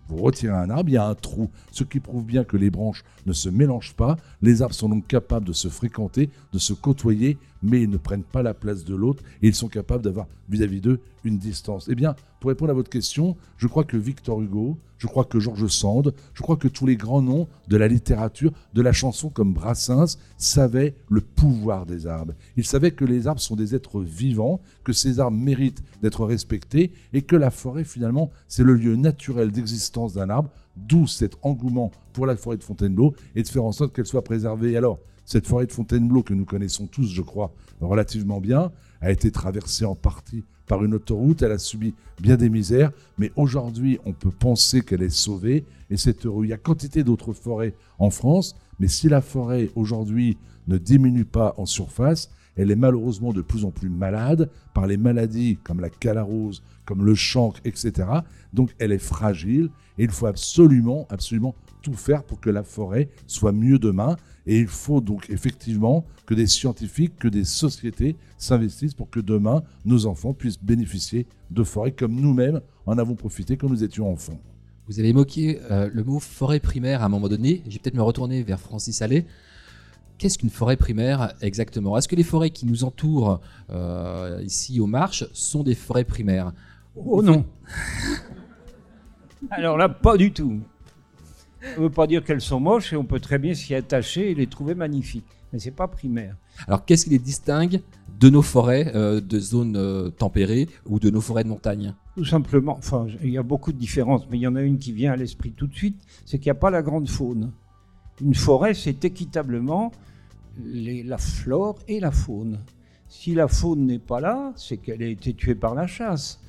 Vous retirez un arbre, il y a un trou, ce qui prouve bien que les branches ne se mélangent pas. Les arbres sont donc capables de se fréquenter, de se côtoyer, mais ils ne prennent pas la place de l'autre et ils sont capables d'avoir vis-à-vis d'eux une distance. Eh bien, pour répondre à votre question, je crois que Victor Hugo, je crois que Georges Sand, je crois que tous les grands noms de la littérature, de la chanson comme Brassens, savaient le pouvoir des arbres. Ils savaient que les arbres sont des êtres vivants, que ces arbres méritent d'être respectés et que la forêt, finalement, c'est le lieu naturel d'existence d'un arbre, d'où cet engouement pour la forêt de Fontainebleau et de faire en sorte qu'elle soit préservée. Alors, cette forêt de Fontainebleau que nous connaissons tous, je crois, relativement bien, a été traversée en partie par une autoroute, elle a subi bien des misères, mais aujourd'hui on peut penser qu'elle est sauvée et c'est heureux. Il y a quantité d'autres forêts en France, mais si la forêt aujourd'hui ne diminue pas en surface, elle est malheureusement de plus en plus malade par les maladies comme la calarose, comme le chancre, etc. Donc elle est fragile et il faut absolument, absolument tout faire pour que la forêt soit mieux demain. Et il faut donc effectivement que des scientifiques, que des sociétés s'investissent pour que demain, nos enfants puissent bénéficier de forêts comme nous-mêmes en avons profité quand nous étions enfants. Vous avez évoqué euh, le mot forêt primaire à un moment donné. Je vais peut-être me retourner vers Francis Allais. Qu'est-ce qu'une forêt primaire exactement? Est-ce que les forêts qui nous entourent euh, ici aux marches sont des forêts primaires? Oh non Alors là, pas du tout. Ça ne veut pas dire qu'elles sont moches et on peut très bien s'y attacher et les trouver magnifiques. Mais c'est pas primaire. Alors qu'est-ce qui les distingue de nos forêts euh, de zones euh, tempérées ou de nos forêts de montagne? Tout simplement, enfin, il y a beaucoup de différences, mais il y en a une qui vient à l'esprit tout de suite, c'est qu'il n'y a pas la grande faune. Une forêt, c'est équitablement les- la flore et la faune. Si la faune n'est pas là, c'est qu'elle a été tuée par la chasse.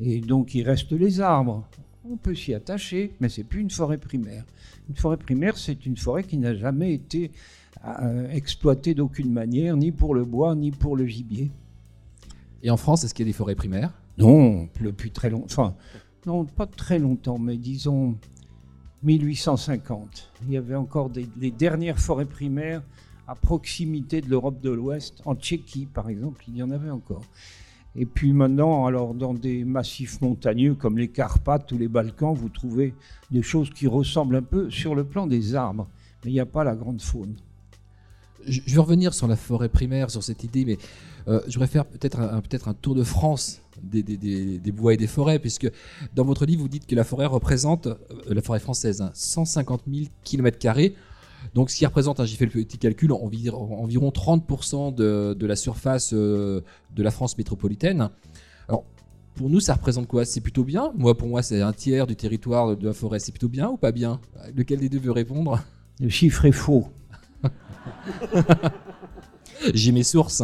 Et donc il reste les arbres. On peut s'y attacher, mais c'est plus une forêt primaire. Une forêt primaire, c'est une forêt qui n'a jamais été euh, exploitée d'aucune manière, ni pour le bois, ni pour le gibier. Et en France, est-ce qu'il y a des forêts primaires? Non, depuis très longtemps. Enfin, non, pas très longtemps, mais disons 1850. Il y avait encore des, les dernières forêts primaires à proximité de l'Europe de l'Ouest. En Tchéquie, par exemple, il y en avait encore. Et puis maintenant, alors dans des massifs montagneux comme les Carpates ou les Balkans, vous trouvez des choses qui ressemblent un peu sur le plan des arbres, mais il n'y a pas la grande faune. je, vais revenir sur la forêt primaire, sur cette idée, mais euh, je voudrais faire peut-être un, peut-être un tour de France des, des- des- bois et des forêts, puisque dans votre livre, vous dites que la forêt représente, euh, la forêt française, hein, 150 000 km. Donc, ce qui représente, hein, j'ai fait le petit calcul, environ, environ 30% de, de la surface euh, de la France métropolitaine. Alors, pour nous, ça représente quoi? C'est plutôt bien? Moi, pour moi, c'est un tiers du territoire de la forêt. C'est plutôt bien ou pas bien? Lequel des deux veut répondre? Le chiffre est faux. J'ai mes sources.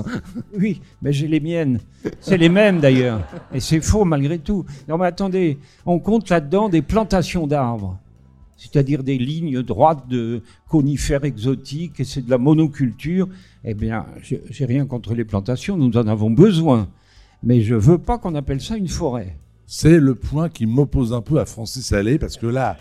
Oui, mais j'ai les miennes. C'est les mêmes d'ailleurs. Et c'est faux malgré tout. Non mais attendez, on compte là-dedans des plantations d'arbres. C'est-à-dire des lignes droites de conifères exotiques et c'est de la monoculture. Eh bien, j'ai rien contre les plantations, nous en avons besoin. Mais je veux pas qu'on appelle ça une forêt. C'est le point qui m'oppose un peu à Francis Allais parce que là,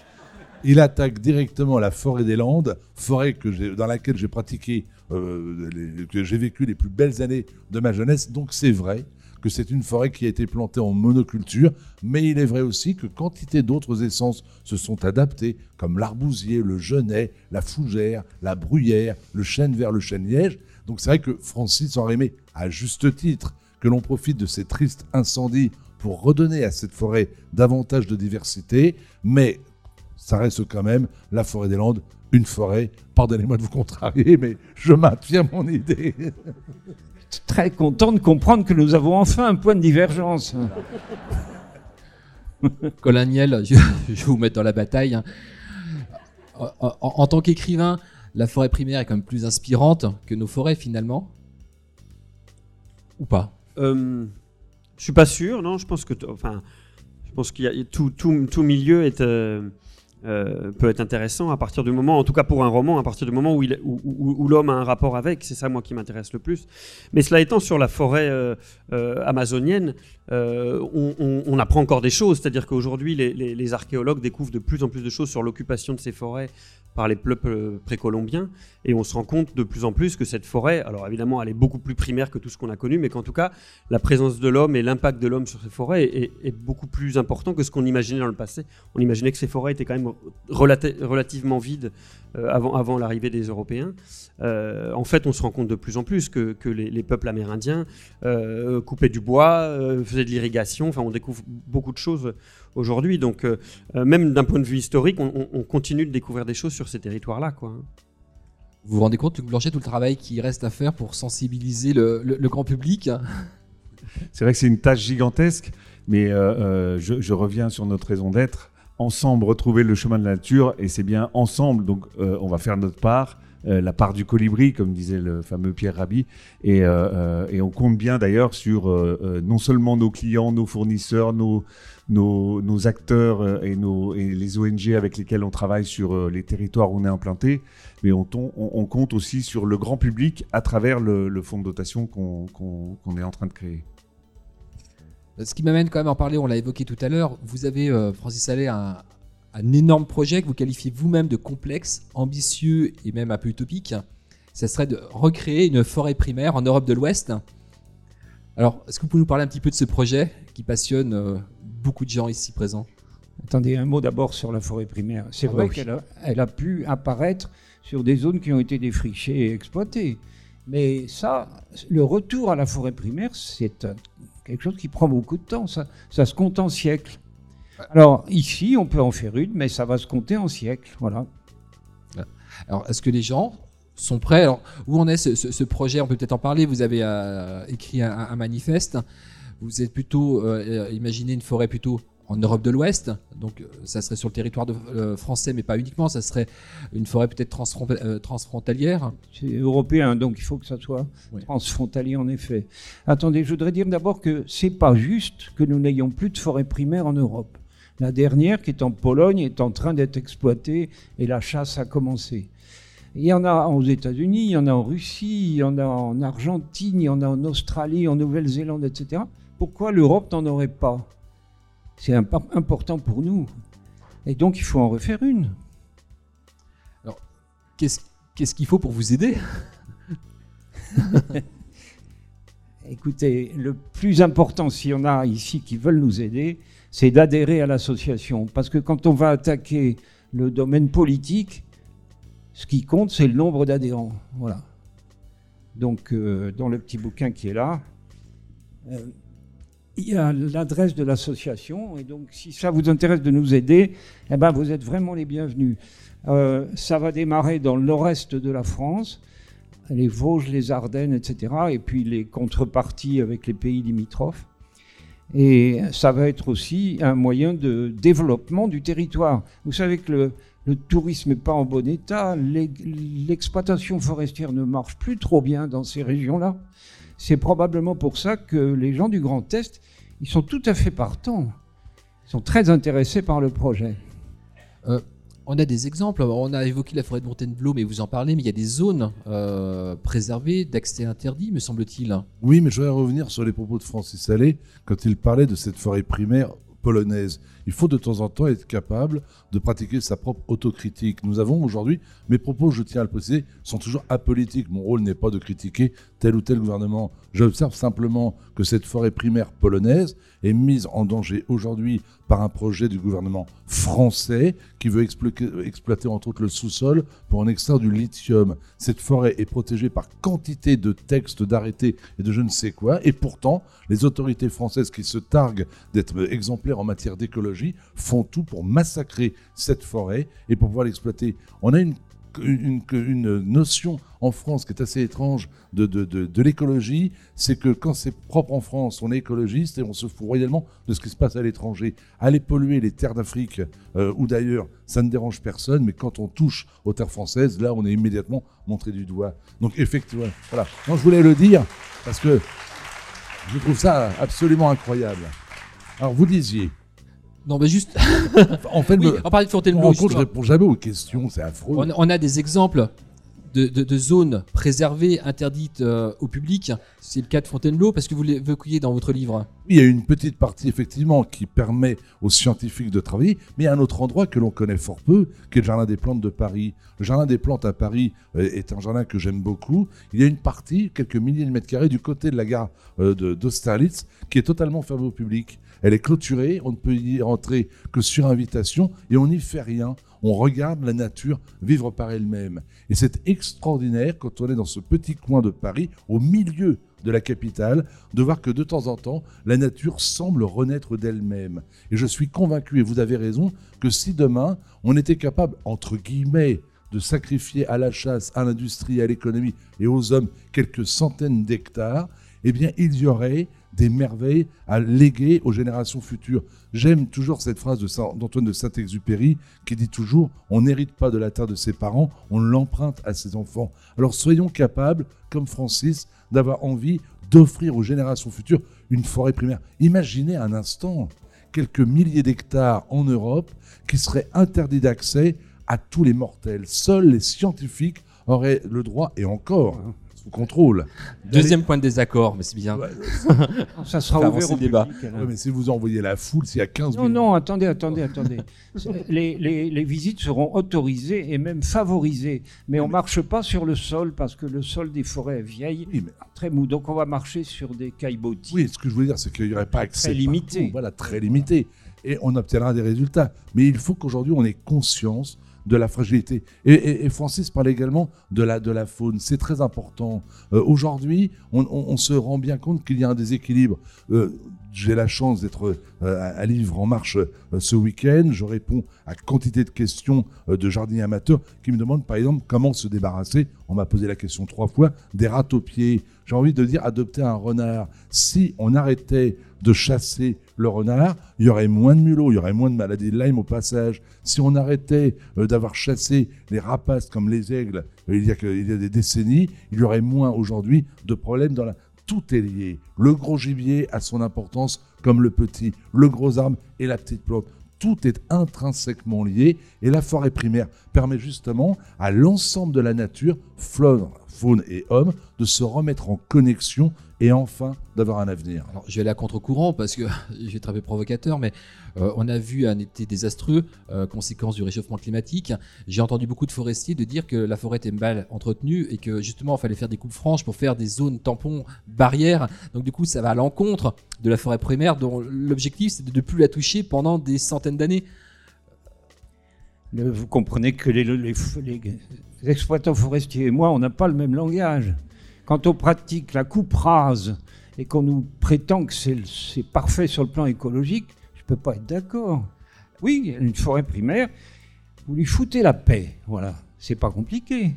il attaque directement la forêt des Landes, forêt que dans laquelle j'ai pratiqué, euh, que j'ai vécu les plus belles années de ma jeunesse. Donc c'est vrai que c'est une forêt qui a été plantée en monoculture, mais il est vrai aussi que quantité d'autres essences se sont adaptées, comme l'arbousier, le genêt, la fougère, la bruyère, le chêne vert, le chêne liège. Donc c'est vrai que Francis aimé, à juste titre, que l'on profite de ces tristes incendies pour redonner à cette forêt davantage de diversité, mais ça reste quand même la forêt des Landes, une forêt, pardonnez-moi de vous contrarier, mais je maintiens mon idée. Très content de comprendre que nous avons enfin un point de divergence. Colin Niel, je, vais vous mettre dans la bataille. hein. En, en- en tant qu'écrivain, la forêt primaire est quand même plus inspirante que nos forêts finalement Ou pas? Euh, je suis pas sûr, non. Je pense que, enfin, je pense qu'il y a tout, tout, tout milieu est, euh, euh, peut être intéressant à partir du moment, en tout cas pour un roman, à partir du moment où, l'homme a un rapport avec. C'est ça moi qui m'intéresse le plus. Mais cela étant, sur la forêt euh, euh, amazonienne, on, apprend encore des choses. C'est-à-dire qu'aujourd'hui, les archéologues découvrent de plus en plus de choses sur l'occupation de ces forêts par les peuples précolombiens. Et on se rend compte de plus en plus que cette forêt, alors évidemment, elle est beaucoup plus primaire que tout ce qu'on a connu, mais qu'en tout cas, la présence de l'homme et l'impact de l'homme sur ces forêts est, beaucoup plus important que ce qu'on imaginait dans le passé. On imaginait que ces forêts étaient quand même relati- relativement vides euh, avant, l'arrivée des Européens. Euh, en fait, on se rend compte de plus en plus que, les, les peuples amérindiens euh, coupaient du bois, faisaient de l'irrigation. Enfin, on découvre beaucoup de choses aujourd'hui. Donc, euh, euh, même d'un point de vue historique, on, on- on continue de découvrir des choses sur ces territoires-là. Quoi. hein. Vous vous rendez compte, Luc Blanchet, tout le travail qui reste à faire pour sensibiliser le, le- le grand public C'est vrai que c'est une tâche gigantesque, mais euh, euh, je, je reviens sur notre raison d'être. ensemble retrouver le chemin de la nature et c'est bien ensemble. Donc, euh, on va faire notre part. euh, la part du colibri, comme disait le fameux Pierre Rabhi, et, euh, euh, et on compte bien d'ailleurs sur euh, euh, non seulement nos clients, nos fournisseurs, nos, nos, acteurs euh, et, nos, les ONG avec lesquels on travaille sur euh, les territoires où on est implanté, mais on, compte aussi sur le grand public à travers le, fonds de dotation qu'on est en train de créer. Ce qui m'amène quand même à en parler, on l'a évoqué tout à l'heure, vous avez, euh, Francis Allais, un, énorme projet que vous qualifiez vous-même de complexe, ambitieux et même un peu utopique. Ça serait de recréer une forêt primaire en Europe de l'Ouest. Alors, est-ce que vous pouvez nous parler un petit peu de ce projet qui passionne euh, beaucoup de gens ici présents Attendez, un mot d'abord sur la forêt primaire. C'est Ah vrai bah oui. qu'elle a, elle a pu apparaître sur des zones qui ont été défrichées et exploitées. Mais ça, le retour à la forêt primaire, c'est euh, quelque chose qui prend beaucoup de temps. Ça, ça se compte en siècles. Alors ici, on peut en faire une, mais ça va se compter en siècles. Voilà. Alors, est-ce que les gens sont prêts? Alors, où en est ce, ce- ce projet? On peut peut-être en parler. Vous avez euh, écrit un, un manifeste. Vous êtes plutôt euh, euh, imaginé une forêt plutôt en Europe de l'Ouest. Donc, euh, ça serait sur le territoire de- euh, français, mais pas uniquement. Ça serait une forêt peut-être transfron- euh, transfrontalière. C'est européen, donc il faut que ça soit Oui. transfrontalier en effet. Attendez, je voudrais dire d'abord que c'est pas juste que nous n'ayons plus de forêt primaire en Europe. La dernière, qui est en Pologne, est en train d'être exploitée et la chasse a commencé. Il y en a aux États-Unis, il y en a en Russie, il y en a en Argentine, il y en a en Australie, en Nouvelle-Zélande, etc. Pourquoi l'Europe n'en aurait pas? C'est imp- important pour nous. Et donc il faut en refaire une. Qu'est-ce qu'est-ce qu'il faut pour vous aider? Écoutez, le plus important, s'il y en a ici qui veulent nous aider, c'est d'adhérer à l'association. Parce que quand on va attaquer le domaine politique, ce qui compte, c'est le nombre d'adhérents. Voilà. Donc, euh, dans le petit bouquin qui est là, euh, il y a l'adresse de l'association. Et donc, si ça vous intéresse de nous aider, eh ben, vous êtes vraiment les bienvenus. Euh, ça va démarrer dans le nord-est de la France les Vosges, les Ardennes, etc. Et puis les contreparties avec les pays limitrophes. Et ça va être aussi un moyen de développement du territoire. Vous savez que le, tourisme n'est pas en bon état, l'e- l'exploitation forestière ne marche plus trop bien dans ces régions-là. C'est probablement pour ça que les gens du Grand Est, ils sont tout à fait partants. Ils sont très intéressés par le projet. On a des exemples. On a évoqué la forêt de Fontainebleau, mais vous en parlez. Mais il y a des zones euh, préservées, d'accès interdit, me semble-t-il. Oui, mais je voudrais revenir sur les propos de Francis Allais quand il parlait de cette forêt primaire polonaise. Il faut de temps en temps être capable de pratiquer sa propre autocritique. Nous avons aujourd'hui, mes propos, je tiens à le préciser, sont toujours apolitiques. Mon rôle n'est pas de critiquer tel ou tel gouvernement. J'observe simplement que cette forêt primaire polonaise est mise en danger aujourd'hui par un projet du gouvernement français qui veut explo- exploiter entre autres le sous-sol pour en extraire du lithium. Cette forêt est protégée par quantité de textes, d'arrêtés et de je ne sais quoi. Et pourtant, les autorités françaises qui se targuent d'être exemplaires en matière d'écologie font tout pour massacrer cette forêt et pour pouvoir l'exploiter. On a une, une, notion en France qui est assez étrange de, de, de, de l'écologie, c'est que quand c'est propre en France, on est écologiste et on se fout royalement de ce qui se passe à l'étranger. Aller polluer les terres d'Afrique euh, ou d'ailleurs, ça ne dérange personne, mais quand on touche aux terres françaises, là, on est immédiatement montré du doigt. Donc effectivement, voilà. Non, je voulais le dire parce que je trouve ça absolument incroyable. Alors vous disiez, Non, mais juste. en fait, Oui, le- on parlait de on Fontainebleau. rend compte, je réponds jamais aux questions, c'est affreux. On, on a des exemples de, de- de zones préservées, interdites euh, au public. C'est le cas de Fontainebleau, parce que vous l'évoquiez dans votre livre. Il y a une petite partie effectivement qui permet aux scientifiques de travailler, mais il y a un autre endroit que l'on connaît fort peu, qui est le Jardin des Plantes de Paris. Le Jardin des Plantes à Paris euh, est un jardin que j'aime beaucoup. Il y a une partie, quelques milliers de mètres carrés, du côté de la gare euh, d'Austerlitz, qui est totalement fermée au public. Elle est clôturée, on ne peut y rentrer que sur invitation, et on n'y fait rien. On regarde la nature vivre par elle-même. Et c'est extraordinaire quand on est dans ce petit coin de Paris, au milieu de la capitale, de voir que de temps en temps, la nature semble renaître d'elle-même. Et je suis convaincu, et vous avez raison, que si demain, on était capable, entre guillemets, de sacrifier à la chasse, à l'industrie, à l'économie et aux hommes quelques centaines d'hectares, eh bien, il y aurait des merveilles à léguer aux générations futures. J'aime toujours cette phrase d'Antoine de Saint-Exupéry qui dit toujours on n'hérite pas de la terre de ses parents, on l'emprunte à ses enfants. Alors soyons capables, comme Francis, d'avoir envie d'offrir aux générations futures une forêt primaire. Imaginez un instant quelques milliers d'hectares en Europe qui seraient interdits d'accès à tous les mortels. Seuls les scientifiques auraient le droit, et encore, sous contrôle. Deuxième point de désaccord, mais c'est bien. Ouais, Ça sera ouvert au débat. public, Alain. ouais, mais si vous envoyez la foule, s'il y a 15 Non, 000 non, attendez, attendez, attendez. Les, les- les visites seront autorisées et même favorisées. Mais on ne marche pas sur le sol parce que le sol des forêts est vieille, Oui, mais- très mou. Donc on va marcher sur des caillebotis. oui, ce que je voulais dire, c'est qu'il n'y aurait pas accès. Très limité. partout. Voilà, très limité. Et on obtiendra des résultats. Mais il faut qu'aujourd'hui, on ait conscience de la fragilité. Et, Francis parlait également de la, de la faune. C'est très important. Euh, Aujourd'hui, on, se rend bien compte qu'il y a un déséquilibre. Euh, J'ai la chance d'être euh, à Livre en Marche ce week-end. Je réponds à quantité de questions de jardiniers amateurs qui me demandent, par exemple, comment se débarrasser. On m'a posé la question trois fois des rats-aux-pieds. J'ai envie de dire adopter un renard. Si on arrêtait de chasser le renard, il y aurait moins de mulots, il y aurait moins de maladies de Lyme au passage. Si on arrêtait euh, d'avoir chassé les rapaces comme les aigles euh, il, y a des décennies, il y aurait moins aujourd'hui de problèmes dans la... Tout est lié. Le gros gibier a son importance comme le petit, le gros arbre et la petite plante. Tout est intrinsèquement lié et la forêt primaire permet justement à l'ensemble de la nature, flore, faune et homme, de se remettre en connexion et enfin d'avoir un avenir. Alors, je vais aller à contre-courant parce que je vais être un peu provocateur, mais euh, on a vu un été désastreux, euh, conséquence du réchauffement climatique. J'ai entendu beaucoup de forestiers de dire que la forêt était mal entretenue et que justement il fallait faire des coupes franches pour faire des zones tampons, barrières. Donc du coup, ça va à l'encontre de la forêt primaire dont l'objectif c'est de ne plus la toucher pendant des centaines d'années. Vous comprenez que les, les- les- les exploitants forestiers et moi, on n'a pas le même langage. Quand on pratique la coupe rase et qu'on nous prétend que c'est parfait sur le plan écologique, je ne peux pas être d'accord. Oui, une forêt primaire, vous lui foutez la paix. Voilà, c'est pas compliqué.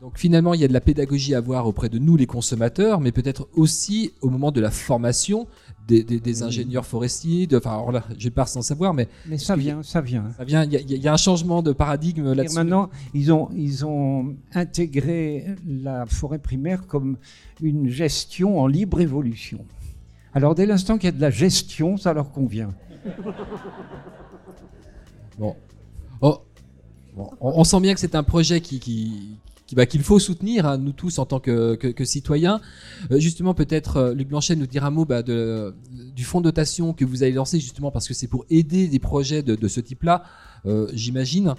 Donc finalement, il y a de la pédagogie à avoir auprès de nous les consommateurs, mais peut-être aussi au moment de la formation des, des- des ingénieurs forestiers. De, enfin, alors là, je pars sans savoir, mais Mais ça vient, ça vient. ça vient. Il y, a- il y a un changement de paradigme là-dessus. maintenant, ils ont, ils ont intégré la forêt primaire comme une gestion en libre évolution. Alors, dès l'instant qu'il y a de la gestion, ça leur convient. Bon. Oh. Bon, On, on sent bien que c'est un projet qui, qui, bah, qu'il faut soutenir, hein, nous tous en tant que, citoyens. Euh, justement, peut-être euh, Luc Blanchet nous dire un mot bah, de, du fonds de dotation que vous allez lancer, justement parce que c'est pour aider des projets de, ce type-là, euh, j'imagine.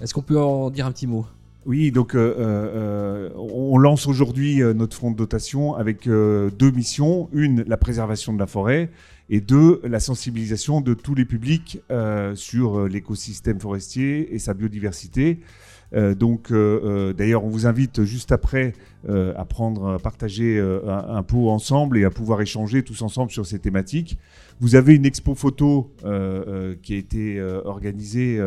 Est-ce qu'on peut en dire un petit mot? Oui, donc euh, euh, on lance aujourd'hui euh, notre fonds de dotation avec euh, deux missions. Une, la préservation de la forêt et deux, la sensibilisation de tous les publics euh, sur euh, l'écosystème forestier et sa biodiversité. Euh, donc, euh, euh, d'ailleurs, on vous invite juste après à prendre, à partager un, pot ensemble et à pouvoir échanger tous ensemble sur ces thématiques. Vous avez une expo photo qui a été organisée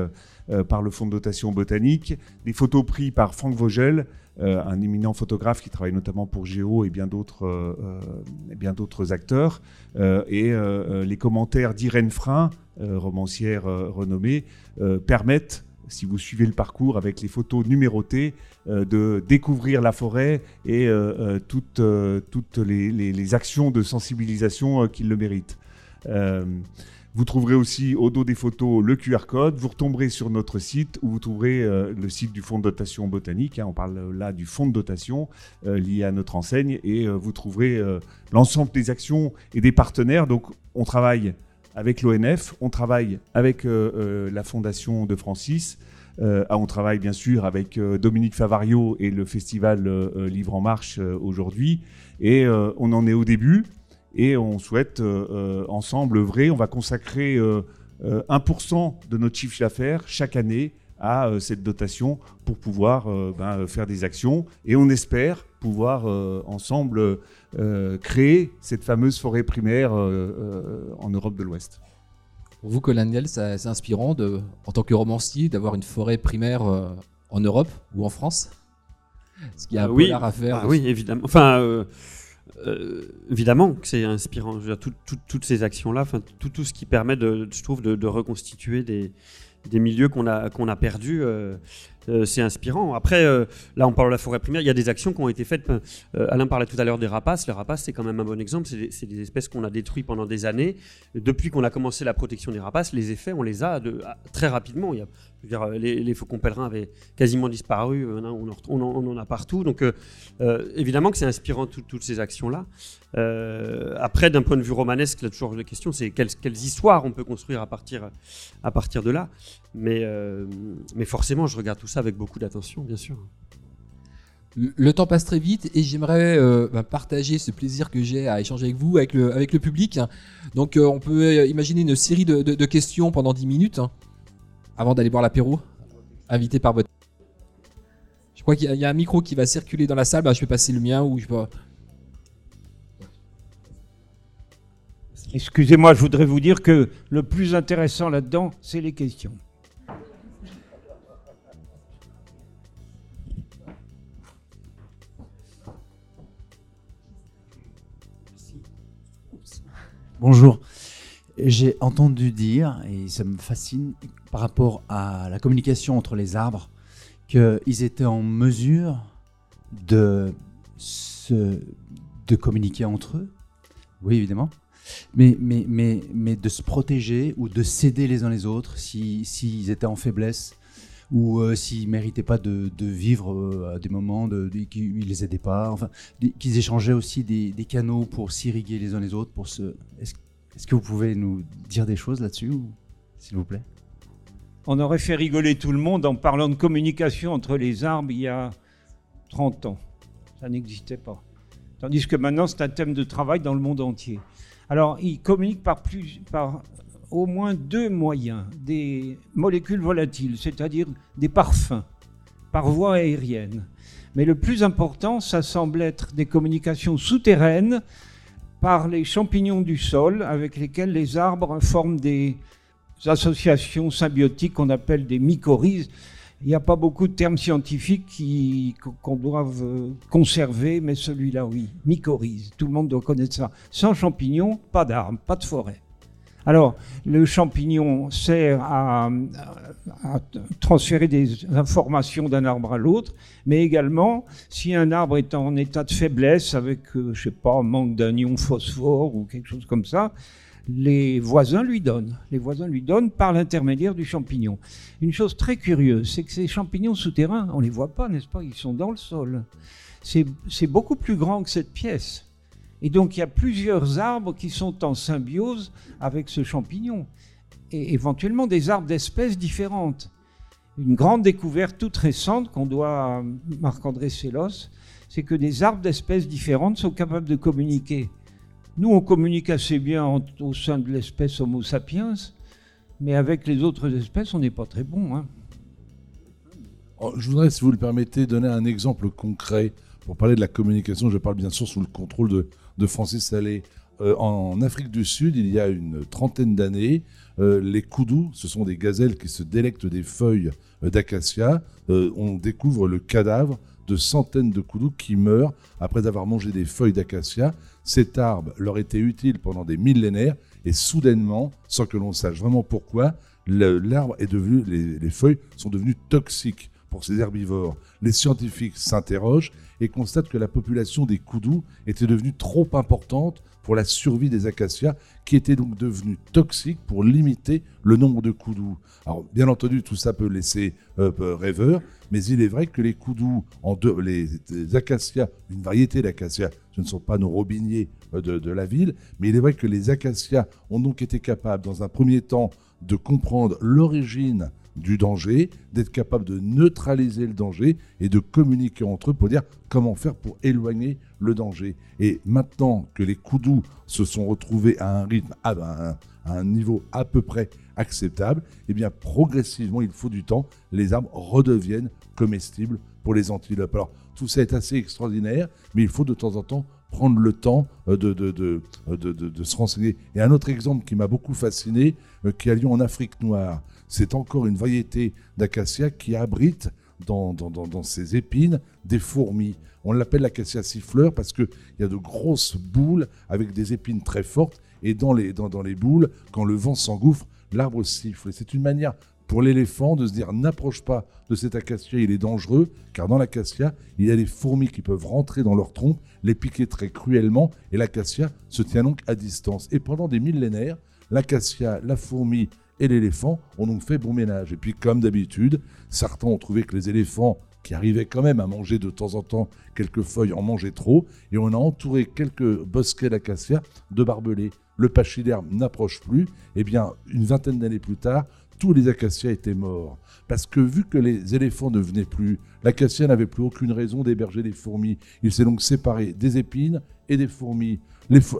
par le Fonds de dotation botanique, des photos prises par Franck Vogel, un éminent photographe qui travaille notamment pour Géo et bien d'autres bien d'autres acteurs, et les commentaires d'Irène Frein, romancière renommée, permettent si vous suivez le parcours avec les photos numérotées, euh, de découvrir la forêt et euh, euh, toutes, toutes les, actions de sensibilisation qui le méritent. Vous trouverez aussi au dos des photos le QR code. Vous retomberez sur notre site où vous trouverez le site du fonds de dotation botanique. hein. on parle là du fonds de dotation lié à notre enseigne et vous trouverez l'ensemble des actions et des partenaires. Donc on travaille avec l'ONF, on travaille avec euh, euh, la Fondation de Francis, euh, ah, on travaille bien sûr avec Dominique Favario et le festival Livre en Marche aujourd'hui. Et on en est au début et on souhaite ensemble œuvrer. On va consacrer euh, euh, 1% de notre chiffre d'affaires chaque année à euh, cette dotation pour pouvoir euh, ben, euh, faire des actions. Et on espère pouvoir euh, ensemble euh, créer cette fameuse forêt primaire euh, euh, en Europe de l'Ouest. Pour vous, Colonial, c'est inspirant de, en tant que romancier d'avoir une forêt primaire euh, en Europe ou en France? Est-ce qu'il y a un oui. polar à faire Ah oui, évidemment. Enfin, euh, euh, évidemment que c'est inspirant. Je veux dire, tout- tout- toutes ces actions-là, enfin, tout, tout ce qui permet, de, je trouve, de, de reconstituer des, des milieux qu'on a, perdus, euh, euh, c'est inspirant. Après, euh, là, on parle de la forêt primaire, il y a des actions qui ont été faites. Euh, Alain parlait tout à l'heure des rapaces. Les rapaces, c'est quand même un bon exemple. C'est des, espèces qu'on a détruites pendant des années. Depuis qu'on a commencé la protection des rapaces, les effets, on les a très rapidement. Il y a, les, faucons pèlerins avaient quasiment disparu. on, en, a partout. Donc, évidemment que c'est inspirant tout- toutes ces actions-là. Après, d'un point de vue romanesque, toujours la question, c'est quelles, quelles histoires on peut construire à partir, à partir de là. Mais, euh, mais forcément, je regarde tout ça avec beaucoup d'attention, bien sûr. Le temps passe très vite et j'aimerais euh, bah, partager ce plaisir que j'ai à échanger avec vous, avec le, avec le public. Donc euh, on peut imaginer une série de, de- de questions pendant 10 minutes hein, avant d'aller boire l'apéro, invité par votre... Je crois qu'il y, a- il y a un micro qui va circuler dans la salle, bah, je vais passer le mien ou je peux... Excusez-moi, je voudrais vous dire que le plus intéressant là-dedans, c'est les questions. Bonjour. J'ai entendu dire, et ça me fascine, par rapport à la communication entre les arbres, qu'ils étaient en mesure de, se, de communiquer entre eux. Oui, évidemment. Mais, mais, mais, mais de se protéger ou de s'aider les uns les autres s'ils s'ils étaient en faiblesse ou euh, s'ils méritaient pas de, vivre euh, à des moments de, de- les aidaient pas. Enfin, qu'ils échangeaient aussi des, canaux pour s'irriguer les uns les autres. Pour se... Est-ce que vous pouvez nous dire des choses là-dessus, s'il vous plaît? On aurait fait rigoler tout le monde en parlant de communication entre les arbres il y a 30 ans. Ça n'existait pas. Tandis que maintenant, c'est un thème de travail dans le monde entier. Alors, ils communiquent par, plus, par au moins deux moyens. Des molécules volatiles, c'est-à-dire des parfums, par voie aérienne. Mais le plus important, ça semble être des communications souterraines par les champignons du sol avec lesquels les arbres forment des associations symbiotiques qu'on appelle des mycorhizes. Il n'y a pas beaucoup de termes scientifiques qu'on doit euh, conserver, mais celui-là, oui, mycorhize. Tout le monde doit connaître ça. Sans champignons, pas d'arbres, pas de forêt. Alors, le champignon sert à, transférer des informations d'un arbre à l'autre, mais également, si un arbre est en état de faiblesse, avec, euh, je sais pas, manque d'un ion phosphore ou quelque chose comme ça, les voisins lui donnent. Les voisins lui donnent par l'intermédiaire du champignon. Une chose très curieuse, c'est que ces champignons souterrains, on les voit pas, n'est-ce pas? Ils sont dans le sol. C'est beaucoup plus grand que cette pièce. Et donc il y a plusieurs arbres qui sont en symbiose avec ce champignon. Et éventuellement des arbres d'espèces différentes. Une grande découverte toute récente qu'on doit à Marc-André Sellos, c'est que des arbres d'espèces différentes sont capables de communiquer. Nous, on communique assez bien en- au sein de l'espèce Homo sapiens, mais avec les autres espèces, on n'est pas très bon. hein. Oh, Je voudrais, si vous le permettez, donner un exemple concret pour parler de la communication. Je parle bien sûr sous le contrôle de, de Francis Salé. Euh, en Afrique du Sud, il y a une trentaine d'années, euh, les koudous, ce sont des gazelles qui se délectent des feuilles euh, d'acacia. Euh, on découvre le cadavre de centaines de koudous qui meurent après avoir mangé des feuilles d'acacia. Cet arbre leur était utile pendant des millénaires et soudainement, sans que l'on sache vraiment pourquoi, l'arbre est devenu, les feuilles sont devenues toxiques ces herbivores. Les scientifiques s'interrogent et constatent que la population des koudous était devenue trop importante pour la survie des acacias, qui étaient donc devenus toxiques pour limiter le nombre de koudous. Alors, bien entendu, tout ça peut laisser euh, rêveur, mais il est vrai que les koudous, deux, les, acacias, une variété d'acacias, ce ne sont pas nos robiniers euh, de la ville, mais il est vrai que les acacias ont donc été capables, dans un premier temps, de comprendre l'origine du danger, d'être capable de neutraliser le danger et de communiquer entre eux pour dire comment faire pour éloigner le danger. Et maintenant que les koudous se sont retrouvés à un rythme, à un, niveau à peu près acceptable, eh bien progressivement, il faut du temps, les arbres redeviennent comestibles pour les antilopes. Alors tout ça est assez extraordinaire, mais il faut de temps en temps prendre le temps euh, de, euh, de, de- de se renseigner. Et un autre exemple qui m'a beaucoup fasciné, euh, qui a lieu en Afrique noire, c'est encore une variété d'acacia qui abrite dans, ses épines des fourmis. On l'appelle l'acacia siffleur parce qu'il y a de grosses boules avec des épines très fortes. Et dans les, dans, dans les boules, quand le vent s'engouffre, l'arbre siffle. C'est une manière pour l'éléphant de se dire n'approche pas de cet acacia, il est dangereux, car dans l'acacia, il y a des fourmis qui peuvent rentrer dans leur trompe, les piquer très cruellement, et l'acacia se tient donc à distance. Et pendant des millénaires, l'acacia, la fourmi et l'éléphant ont donc fait bon ménage. Et puis, comme d'habitude, certains ont trouvé que les éléphants, qui arrivaient quand même à manger de temps en temps quelques feuilles, en mangeaient trop, et on a entouré quelques bosquets d'acacia de barbelés. Le pachyderme n'approche plus, et bien, une vingtaine d'années plus tard, tous les acacias étaient morts. Parce que vu que les éléphants ne venaient plus, l'acacia n'avait plus aucune raison d'héberger les fourmis. Il s'est donc séparé des épines et des fourmis.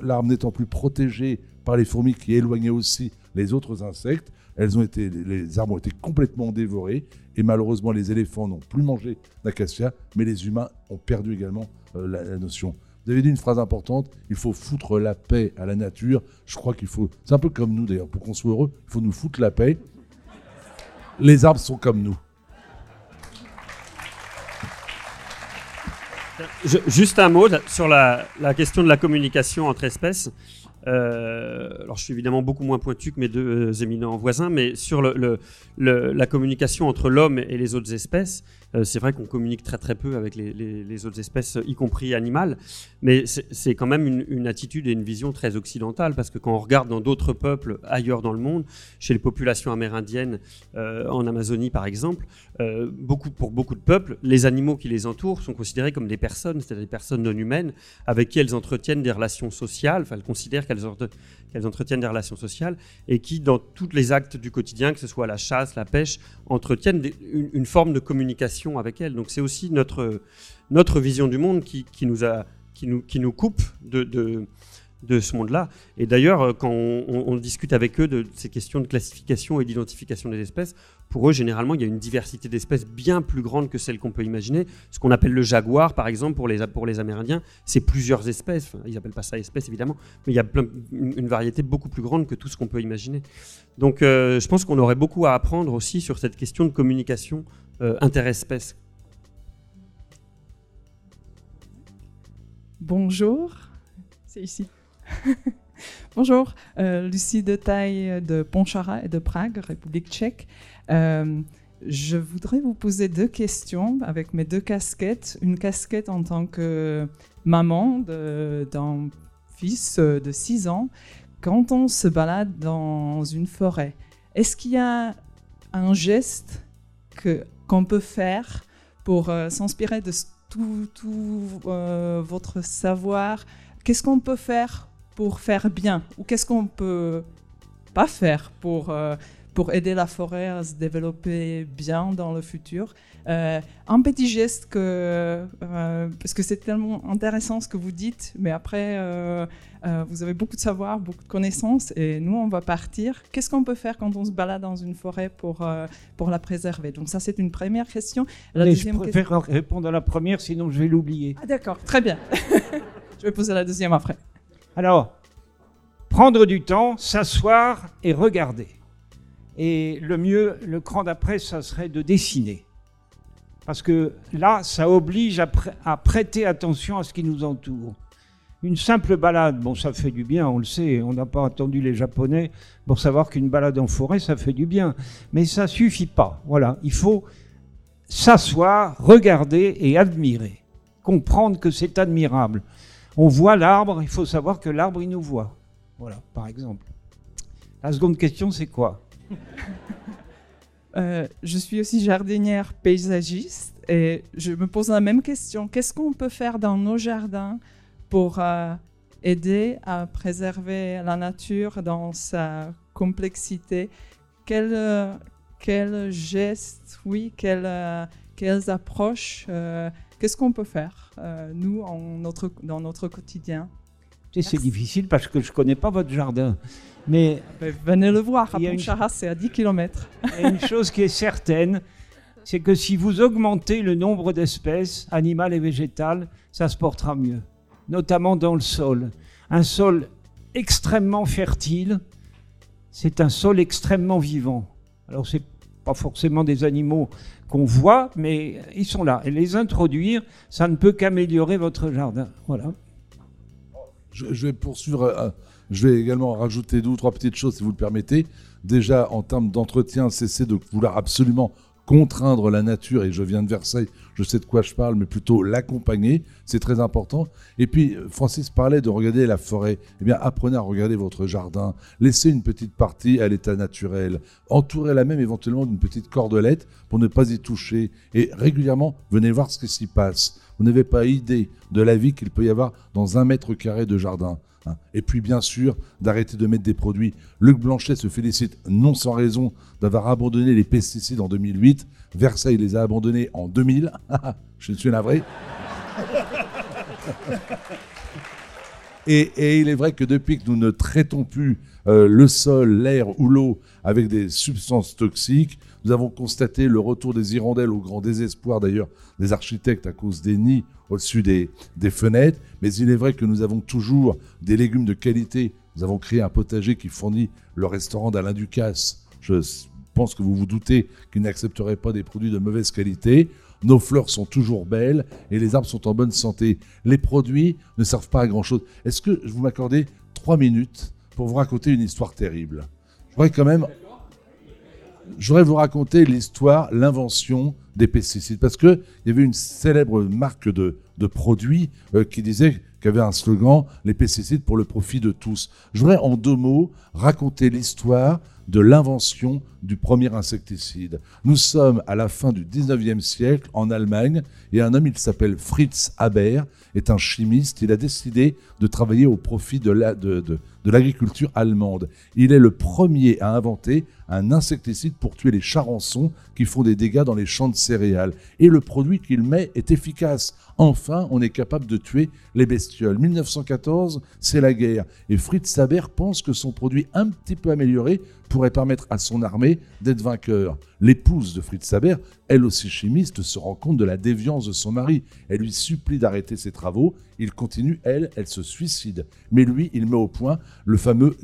L'arbre n'étant plus protégé par les fourmis qui éloignaient aussi les autres insectes, elles ont été, les arbres ont été complètement dévorés et malheureusement les éléphants n'ont plus mangé d'acacia, mais les humains ont perdu également euh, la, la notion. Vous avez dit une phrase importante, il faut foutre la paix à la nature. Je crois qu'il faut, c'est un peu comme nous d'ailleurs, pour qu'on soit heureux, il faut nous foutre la paix les arbres sont comme nous. juste un mot sur la, question de la communication entre espèces. Euh, alors, je suis évidemment beaucoup moins pointu que mes deux euh, éminents voisins, mais sur la communication entre l'homme et les autres espèces, euh, c'est vrai qu'on communique très très peu avec les, autres espèces, y compris animales, mais c'est quand même une, attitude et une vision très occidentale, parce que quand on regarde dans d'autres peuples ailleurs dans le monde, chez les populations amérindiennes, en Amazonie par exemple, beaucoup, pour beaucoup de peuples, les animaux qui les entourent sont considérés comme des personnes, c'est-à-dire des personnes non humaines, avec qui elles entretiennent des relations sociales, enfin elles considèrent qu'elles entretiennent des relations sociales, et qui dans tous les actes du quotidien, que ce soit la chasse, la pêche, entretiennent une forme de communication avec elle. Donc c'est aussi notre, notre vision du monde qui, nous, a, qui nous, qui nous coupe de, de ce monde-là. Et d'ailleurs, euh, quand on, discute avec eux de ces questions de classification et d'identification des espèces, pour eux, généralement, il y a une diversité d'espèces bien plus grande que celle qu'on peut imaginer. Ce qu'on appelle le jaguar, par exemple, pour les, pour les Amérindiens, c'est plusieurs espèces. ils n'appellent pas ça espèce, évidemment, mais il y a une, variété beaucoup plus grande que tout ce qu'on peut imaginer. Donc, euh, je pense qu'on aurait beaucoup à apprendre aussi sur cette question de communication euh, interespèces. Bonjour, c'est ici. Bonjour, euh, Lucie de Taille de Pontcharra et de Prague, République tchèque. Euh, je voudrais vous poser deux questions avec mes deux casquettes. Une casquette en tant que maman d'un fils de 6 ans. Quand on se balade dans une forêt, est-ce qu'il y a un geste qu'on peut faire pour euh, s'inspirer de tout, euh, votre savoir? Qu'est-ce qu'on peut faire pour faire bien Ou qu'est-ce qu'on peut pas faire pour, euh, pour aider la forêt à se développer bien dans le futur? Euh, un petit geste que, euh, parce que c'est tellement intéressant ce que vous dites, mais après, vous avez beaucoup de savoir, beaucoup de connaissances, et nous, on va partir. Qu'est-ce qu'on peut faire quand on se balade dans une forêt pour, pour la préserver? Donc ça, c'est une première question. La je préfère répondre à la première, sinon je vais l'oublier. Ah, d'accord, très bien. je vais poser la deuxième après. Alors, prendre du temps, s'asseoir et regarder. Et le mieux, le cran d'après, ça serait de dessiner. Parce que là, ça oblige à, prêter attention à ce qui nous entoure. Une simple balade, bon, ça fait du bien, on le sait, on n'a pas attendu les Japonais pour savoir qu'une balade en forêt, ça fait du bien. Mais ça suffit pas. Voilà, il faut s'asseoir, regarder et admirer. Comprendre que c'est admirable. On voit l'arbre, il faut savoir que l'arbre, il nous voit. Voilà, par exemple. La seconde question, c'est quoi? Euh, je suis aussi jardinière paysagiste et je me pose la même question. Qu'est-ce qu'on peut faire dans nos jardins pour euh, aider à préserver la nature dans sa complexité? Quels euh, quel gestes, oui, quelles, quelles approches Qu'est-ce qu'on peut faire, nous, en notre, dans notre quotidien C'est difficile parce que je ne connais pas votre jardin. Mais venez le voir, à Pontcharra, c'est à 10 km. Il y a une chose qui est certaine, c'est que si vous augmentez le nombre d'espèces, animales et végétales, ça se portera mieux, notamment dans le sol. Un sol extrêmement fertile, c'est un sol extrêmement vivant. Alors c'est pas forcément des animaux qu'on voit, mais ils sont là. Et les introduire, ça ne peut qu'améliorer votre jardin. Voilà. Je, vais poursuivre. euh, je vais également rajouter deux ou trois petites choses, si vous le permettez. Déjà, en termes d'entretien, cessez de vouloir absolument contraindre la nature, et je viens de Versailles, je sais de quoi je parle, mais plutôt l'accompagner, c'est très important. Et puis, euh, Francis parlait de regarder la forêt. Eh bien, apprenez à regarder votre jardin, laissez une petite partie à l'état naturel, entourez-la même éventuellement d'une petite cordelette pour ne pas y toucher, et régulièrement, venez voir ce qui s'y passe. Vous n'avez pas idée de la vie qu'il peut y avoir dans un mètre carré de jardin. Hein. Et puis bien sûr, d'arrêter de mettre des produits. Luc Blanchet se félicite non sans raison d'avoir abandonné les pesticides en 2008. Versailles les a abandonnés en 2000. Je suis navré. Et, il est vrai que depuis que nous ne traitons plus euh, le sol, l'air ou l'eau avec des substances toxiques, nous avons constaté le retour des hirondelles au grand désespoir d'ailleurs des architectes à cause des nids au-dessus des, fenêtres. Mais il est vrai que nous avons toujours des légumes de qualité. Nous avons créé un potager qui fournit le restaurant d'Alain Ducasse. Je pense que vous vous doutez qu'il n'accepterait pas des produits de mauvaise qualité. Nos fleurs sont toujours belles et les arbres sont en bonne santé. Les produits ne servent pas à grand-chose. Est-ce que vous m'accordez trois minutes pour vous raconter une histoire terrible? Je voudrais quand même... Je voudrais vous raconter l'histoire, l'invention des pesticides. Parce qu'il y avait une célèbre marque de, de produits euh, qui disait qui avait un slogan Les pesticides pour le profit de tous. Je voudrais en deux mots raconter l'histoire de l'invention du premier insecticide. Nous sommes à la fin du 19e siècle en Allemagne et un homme, il s'appelle Fritz Haber, est un chimiste. Il a décidé de travailler au profit de la- de- de- de l'agriculture allemande. Il est le premier à inventer un insecticide pour tuer les charançons qui font des dégâts dans les champs de céréales. Et le produit qu'il met est efficace. Enfin, on est capable de tuer les bestioles. 1914, c'est la guerre. Et Fritz Haber pense que son produit un petit peu amélioré pourrait permettre à son armée d'être vainqueur. L'épouse de Fritz Haber, elle aussi chimiste, se rend compte de la déviance de son mari. Elle lui supplie d'arrêter ses travaux. Il continue, elle, elle se suicide. Mais lui, il met au point le fameux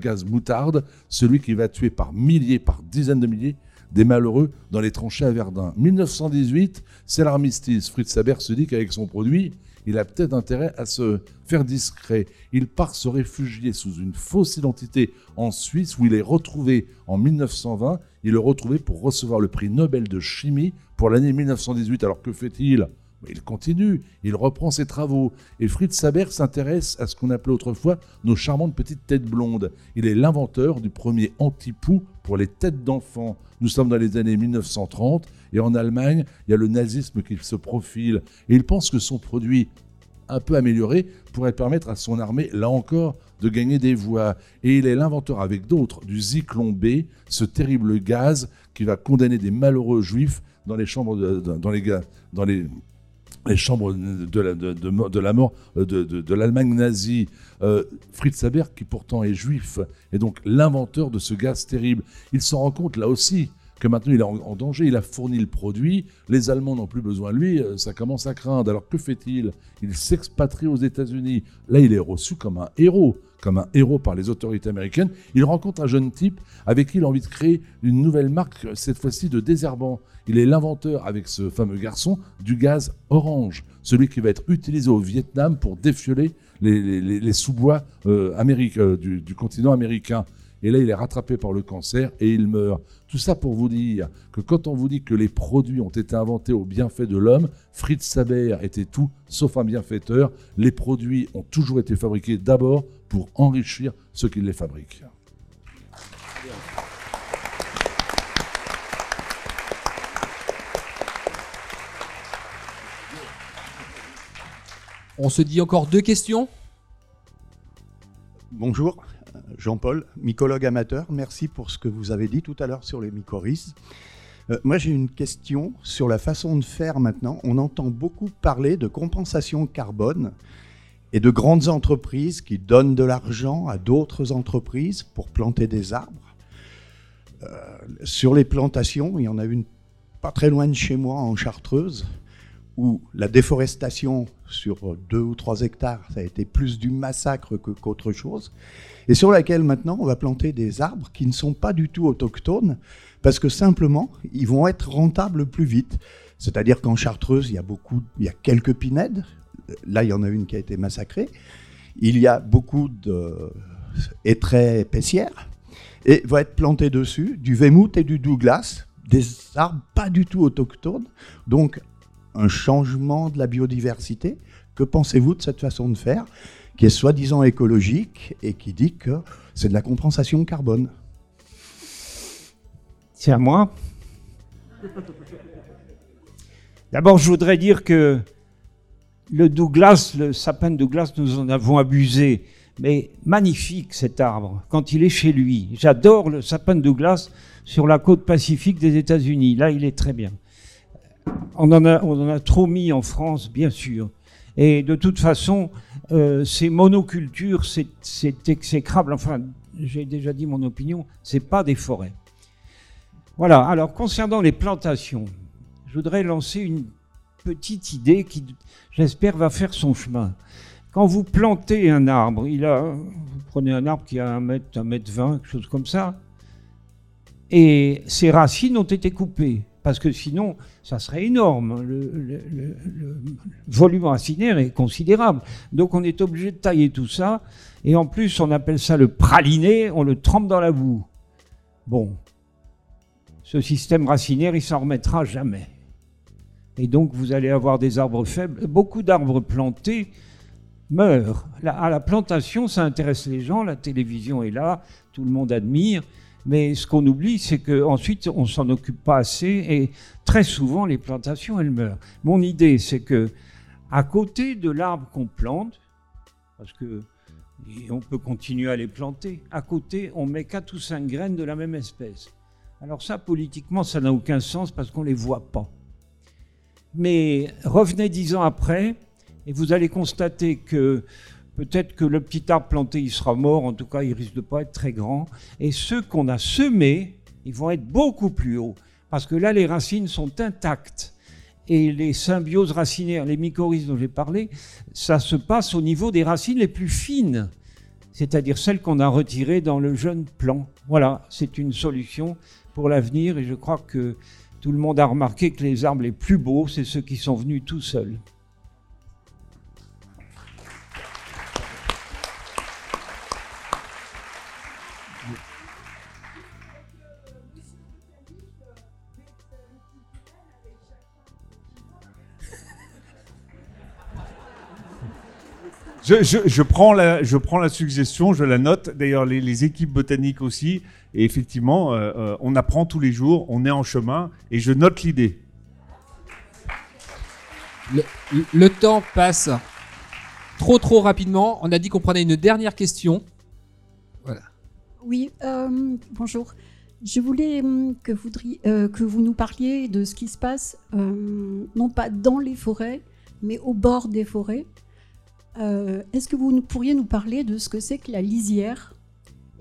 gaz moutarde, celui qui va tuer par milliers, par dizaines de milliers des malheureux dans les tranchées à Verdun. 1918, c'est l'armistice. Fritz Haber se dit qu'avec son produit, il a peut-être intérêt à se faire discret. Il part se réfugier sous une fausse identité en Suisse où il est retrouvé en 1920. Il est retrouvé pour recevoir le prix Nobel de chimie pour l'année 1918. Alors que fait-il il continue, il reprend ses travaux. Et Fritz Haber s'intéresse à ce qu'on appelait autrefois nos charmantes petites têtes blondes. Il est l'inventeur du premier antipoux pour les têtes d'enfants. Nous sommes dans les années 1930 et en Allemagne, il y a le nazisme qui se profile. Et il pense que son produit un peu amélioré pourrait permettre à son armée, là encore, de gagner des voix. Et il est l'inventeur avec d'autres du Zyklon B, ce terrible gaz qui va condamner des malheureux juifs dans les chambres de, dans les, les chambres de la, de, la mort euh, de, de- l'Allemagne nazie. Euh, Fritz Haber, qui pourtant est juif, est donc l'inventeur de ce gaz terrible. Il s'en rend compte là aussi que maintenant il est en, en danger, il a fourni le produit, les Allemands n'ont plus besoin de lui, euh, ça commence à craindre. Alors que fait-il? Il s'expatrie aux États-Unis. Là, il est reçu comme un héros, comme un héros par les autorités américaines. Il rencontre un jeune type avec qui il a envie de créer une nouvelle marque, cette fois-ci de désherbant. Il est l'inventeur, avec ce fameux garçon, du gaz orange, celui qui va être utilisé au Vietnam pour défioler les, sous-bois euh, euh, du, du continent américain. Et là, il est rattrapé par le cancer et il meurt. Tout ça pour vous dire que quand on vous dit que les produits ont été inventés au bienfait de l'homme, Fritz Haber était tout sauf un bienfaiteur. Les produits ont toujours été fabriqués d'abord pour enrichir ceux qui les fabriquent. On se dit encore deux questions Bonjour, Jean-Paul, mycologue amateur. Merci pour ce que vous avez dit tout à l'heure sur les mycorhizes. Euh, moi, j'ai une question sur la façon de faire maintenant. On entend beaucoup parler de compensation carbone et de grandes entreprises qui donnent de l'argent à d'autres entreprises pour planter des arbres. Euh, sur les plantations, il y en a une pas très loin de chez moi, en Chartreuse, où la déforestation sur deux ou trois hectares, ça a été plus du massacre qu'autre chose, et sur laquelle maintenant on va planter des arbres qui ne sont pas du tout autochtones, parce que simplement, ils vont être rentables plus vite. C'est-à-dire qu'en Chartreuse, il y a beaucoup, il y a quelques pinèdes. Là, il y en a une qui a été massacrée. Il y a beaucoup de hêtraies épaissières et va être planté dessus du Weymouth et du Douglas, des arbres pas du tout autochtones. Donc, un changement de la biodiversité. Que pensez-vous de cette façon de faire, qui est soi-disant écologique et qui dit que c'est de la compensation carbone? C'est à moi. D'abord, je voudrais dire que le Douglas, le sapin de Douglas, nous en avons abusé. Mais magnifique cet arbre, quand il est chez lui. J'adore le sapin de Douglas sur la côte pacifique des États-Unis. Là, il est très bien. On en a, trop mis en France, bien sûr. Et de toute façon, euh, ces monocultures, c'est- c'est exécrable. Enfin, j'ai déjà dit mon opinion, c'est pas des forêts. Voilà, alors concernant les plantations, je voudrais lancer une petite idée qui, j'espère, va faire son chemin. Quand vous plantez un arbre, il a, vous prenez un arbre qui a un mètre, un mètre vingt, quelque chose comme ça, et ses racines ont été coupées, parce que sinon, ça serait énorme. Le- le volume racinaire est considérable. Donc on est obligé de tailler tout ça, et en plus, on appelle ça le praliné, on le trempe dans la boue. Bon, ce système racinaire, il s'en remettra jamais. Et donc, vous allez avoir des arbres faibles. Beaucoup d'arbres plantés meurent. À la plantation, ça intéresse les gens. La télévision est là, tout le monde admire. Mais ce qu'on oublie, c'est qu'ensuite, on s'en occupe pas assez. Et très souvent, les plantations, elles meurent. Mon idée, c'est que à côté de l'arbre qu'on plante, parce que on peut continuer à les planter, à côté, on met quatre ou cinq graines de la même espèce. Alors ça, politiquement, ça n'a aucun sens parce qu'on ne les voit pas. Mais revenez dix ans après et vous allez constater que peut-être que le petit arbre planté, il sera mort, en tout cas, il risque de pas être très grand. Et ceux qu'on a semés, ils vont être beaucoup plus hauts parce que là, les racines sont intactes. Et les symbioses racinaires, les mycorhizes dont j'ai parlé, ça se passe au niveau des racines les plus fines, c'est-à-dire celles qu'on a retirées dans le jeune plant. Voilà, c'est une solution pour l'avenir et je crois que tout le monde a remarqué que les arbres les plus beaux, c'est ceux qui sont venus tout seuls. Je, je- prends la, je prends la suggestion, je la note. D'ailleurs, les équipes botaniques aussi. Et effectivement, euh, euh, on apprend tous les jours, on est en chemin, et je note l'idée. Le, le temps passe trop trop rapidement. On a dit qu'on prenait une dernière question. Oui, euh, bonjour. Je voulais que, euh, vous nous parliez de ce qui se passe, euh, non pas dans les forêts, mais au bord des forêts. Euh, est-ce que vous pourriez nous parler de ce que c'est que la lisière?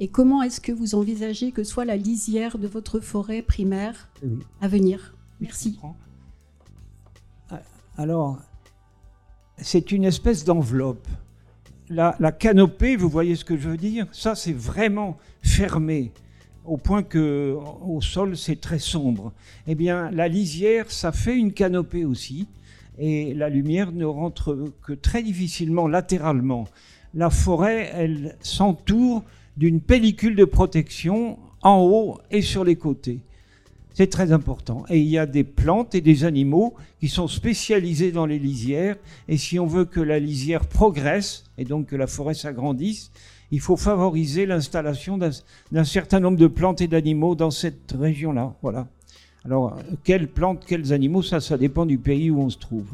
Et comment est-ce que vous envisagez que soit la lisière de votre forêt primaire Oui. à venir? Merci. Alors, c'est une espèce d'enveloppe. La, la canopée, vous voyez ce que je veux dire? Ça, c'est vraiment fermé, au point que au sol, c'est très sombre. Eh bien, la lisière, ça fait une canopée aussi, et la lumière ne rentre que très difficilement latéralement. La forêt, elle s'entoure d'une pellicule de protection en haut et sur les côtés. C'est très important. Et il y a des plantes et des animaux qui sont spécialisés dans les lisières. Et si on veut que la lisière progresse, et donc que la forêt s'agrandisse, il faut favoriser l'installation d'un certain nombre de plantes et d'animaux dans cette région-là. Voilà. Alors, quelles plantes, quels animaux, ça, ça dépend du pays où on se trouve.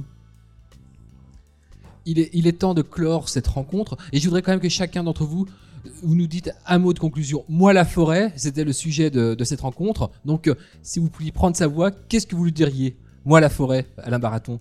Il est, il est temps de clore cette rencontre. Et je voudrais quand même que chacun d'entre vous, vous nous dites un mot de conclusion. Moi, la forêt, c'était le sujet de, cette rencontre. Donc, euh, si vous pouviez prendre sa voix, qu'est-ce que vous lui diriez? Moi, la forêt, Alain Baraton.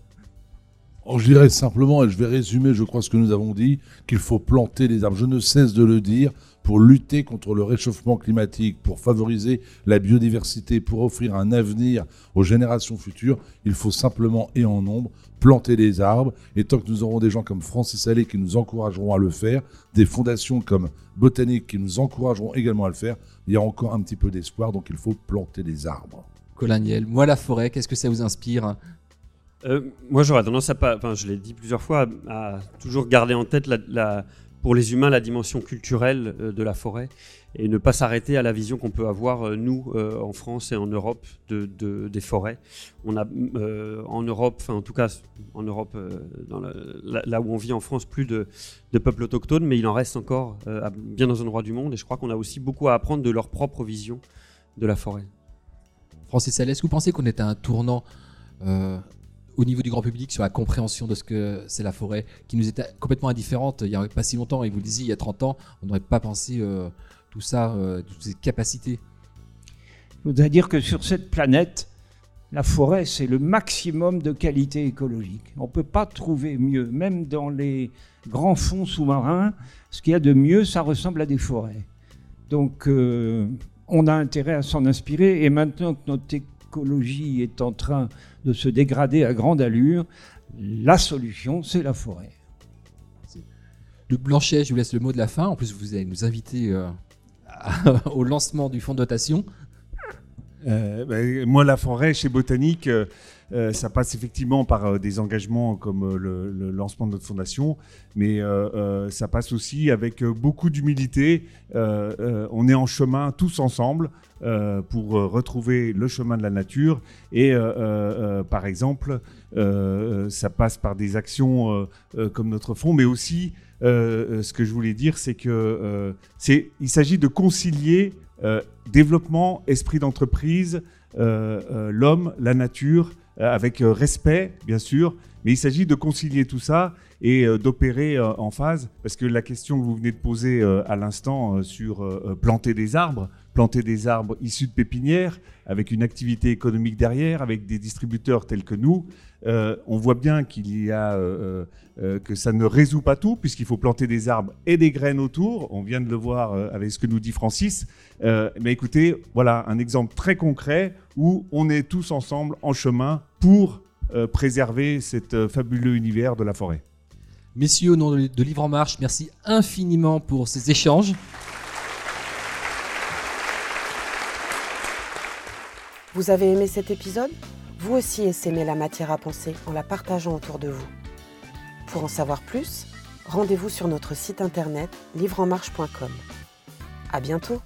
Je dirais simplement, et je vais résumer, je crois, ce que nous avons dit, qu'il faut planter des arbres. Je ne cesse de le dire pour lutter contre le réchauffement climatique, pour favoriser la biodiversité, pour offrir un avenir aux générations futures. Il faut simplement et en nombre planter des arbres. Et tant que nous aurons des gens comme Francis Allais qui nous encourageront à le faire, des fondations comme Botanique qui nous encourageront également à le faire, il y a encore un petit peu d'espoir. Donc il faut planter des arbres. Colaniel, moi la forêt, qu'est-ce que ça vous inspire? Euh, moi, j'aurais tendance à pas, enfin, je l'ai dit plusieurs fois, à, toujours garder en tête la, pour les humains la dimension culturelle euh, de la forêt et ne pas s'arrêter à la vision qu'on peut avoir euh, nous en France et en Europe de, des forêts. On a en Europe, enfin en tout cas en Europe, là où on vit en France, plus de, peuples autochtones, mais il en reste encore bien dans un endroit du monde et je crois qu'on a aussi beaucoup à apprendre de leur propre vision de la forêt. Francis Alès, vous pensez qu'on est à un tournant au niveau du grand public sur la compréhension de ce que c'est la forêt, qui nous était complètement indifférente il n'y a pas si longtemps. Et vous le disiez, il y a 30 ans, on n'aurait pas pensé euh, tout ça, euh, toutes ces capacités. Je voudrais dire que sur cette planète, la forêt, c'est le maximum de qualité écologique. On ne peut pas trouver mieux. Même dans les grands fonds sous-marins, ce qu'il y a de mieux, ça ressemble à des forêts. Donc, euh, on a intérêt à s'en inspirer. Et maintenant que notre l'écologie est en train de se dégrader à grande allure, la solution, c'est la forêt. Luc Blanchet, je vous laisse le mot de la fin. En plus, vous allez nous inviter euh, au lancement du fonds de dotation. Euh, ben, moi, la forêt chez Botanique, euh, euh, ça passe effectivement par des engagements comme le, lancement de notre fondation, mais ça passe aussi avec beaucoup d'humilité. on est en chemin tous ensemble pour retrouver le chemin de la nature. Et par exemple, ça passe par des actions comme notre fonds, mais aussi ce que je voulais dire, c'est que c'est, il s'agit de concilier euh, développement, esprit d'entreprise, euh, euh, l'homme, la nature, avec respect, bien sûr, mais il s'agit de concilier tout ça et d'opérer en phase, parce que la question que vous venez de poser à l'instant sur planter des arbres, planter des arbres issus de pépinières, avec une activité économique derrière, avec des distributeurs tels que nous, euh, on voit bien qu'il y a euh, euh, que ça ne résout pas tout puisqu'il faut planter des arbres et des graines autour. On vient de le voir avec ce que nous dit Francis. mais écoutez, voilà un exemple très concret où on est tous ensemble en chemin pour préserver cet fabuleux univers de la forêt. Messieurs, au nom de Livre en Marche, merci infiniment pour ces échanges. Vous avez aimé cet épisode? Vous aussi essaimez la matière à penser en la partageant autour de vous. Pour en savoir plus, rendez-vous sur notre site internet livreenmarche.com. À bientôt!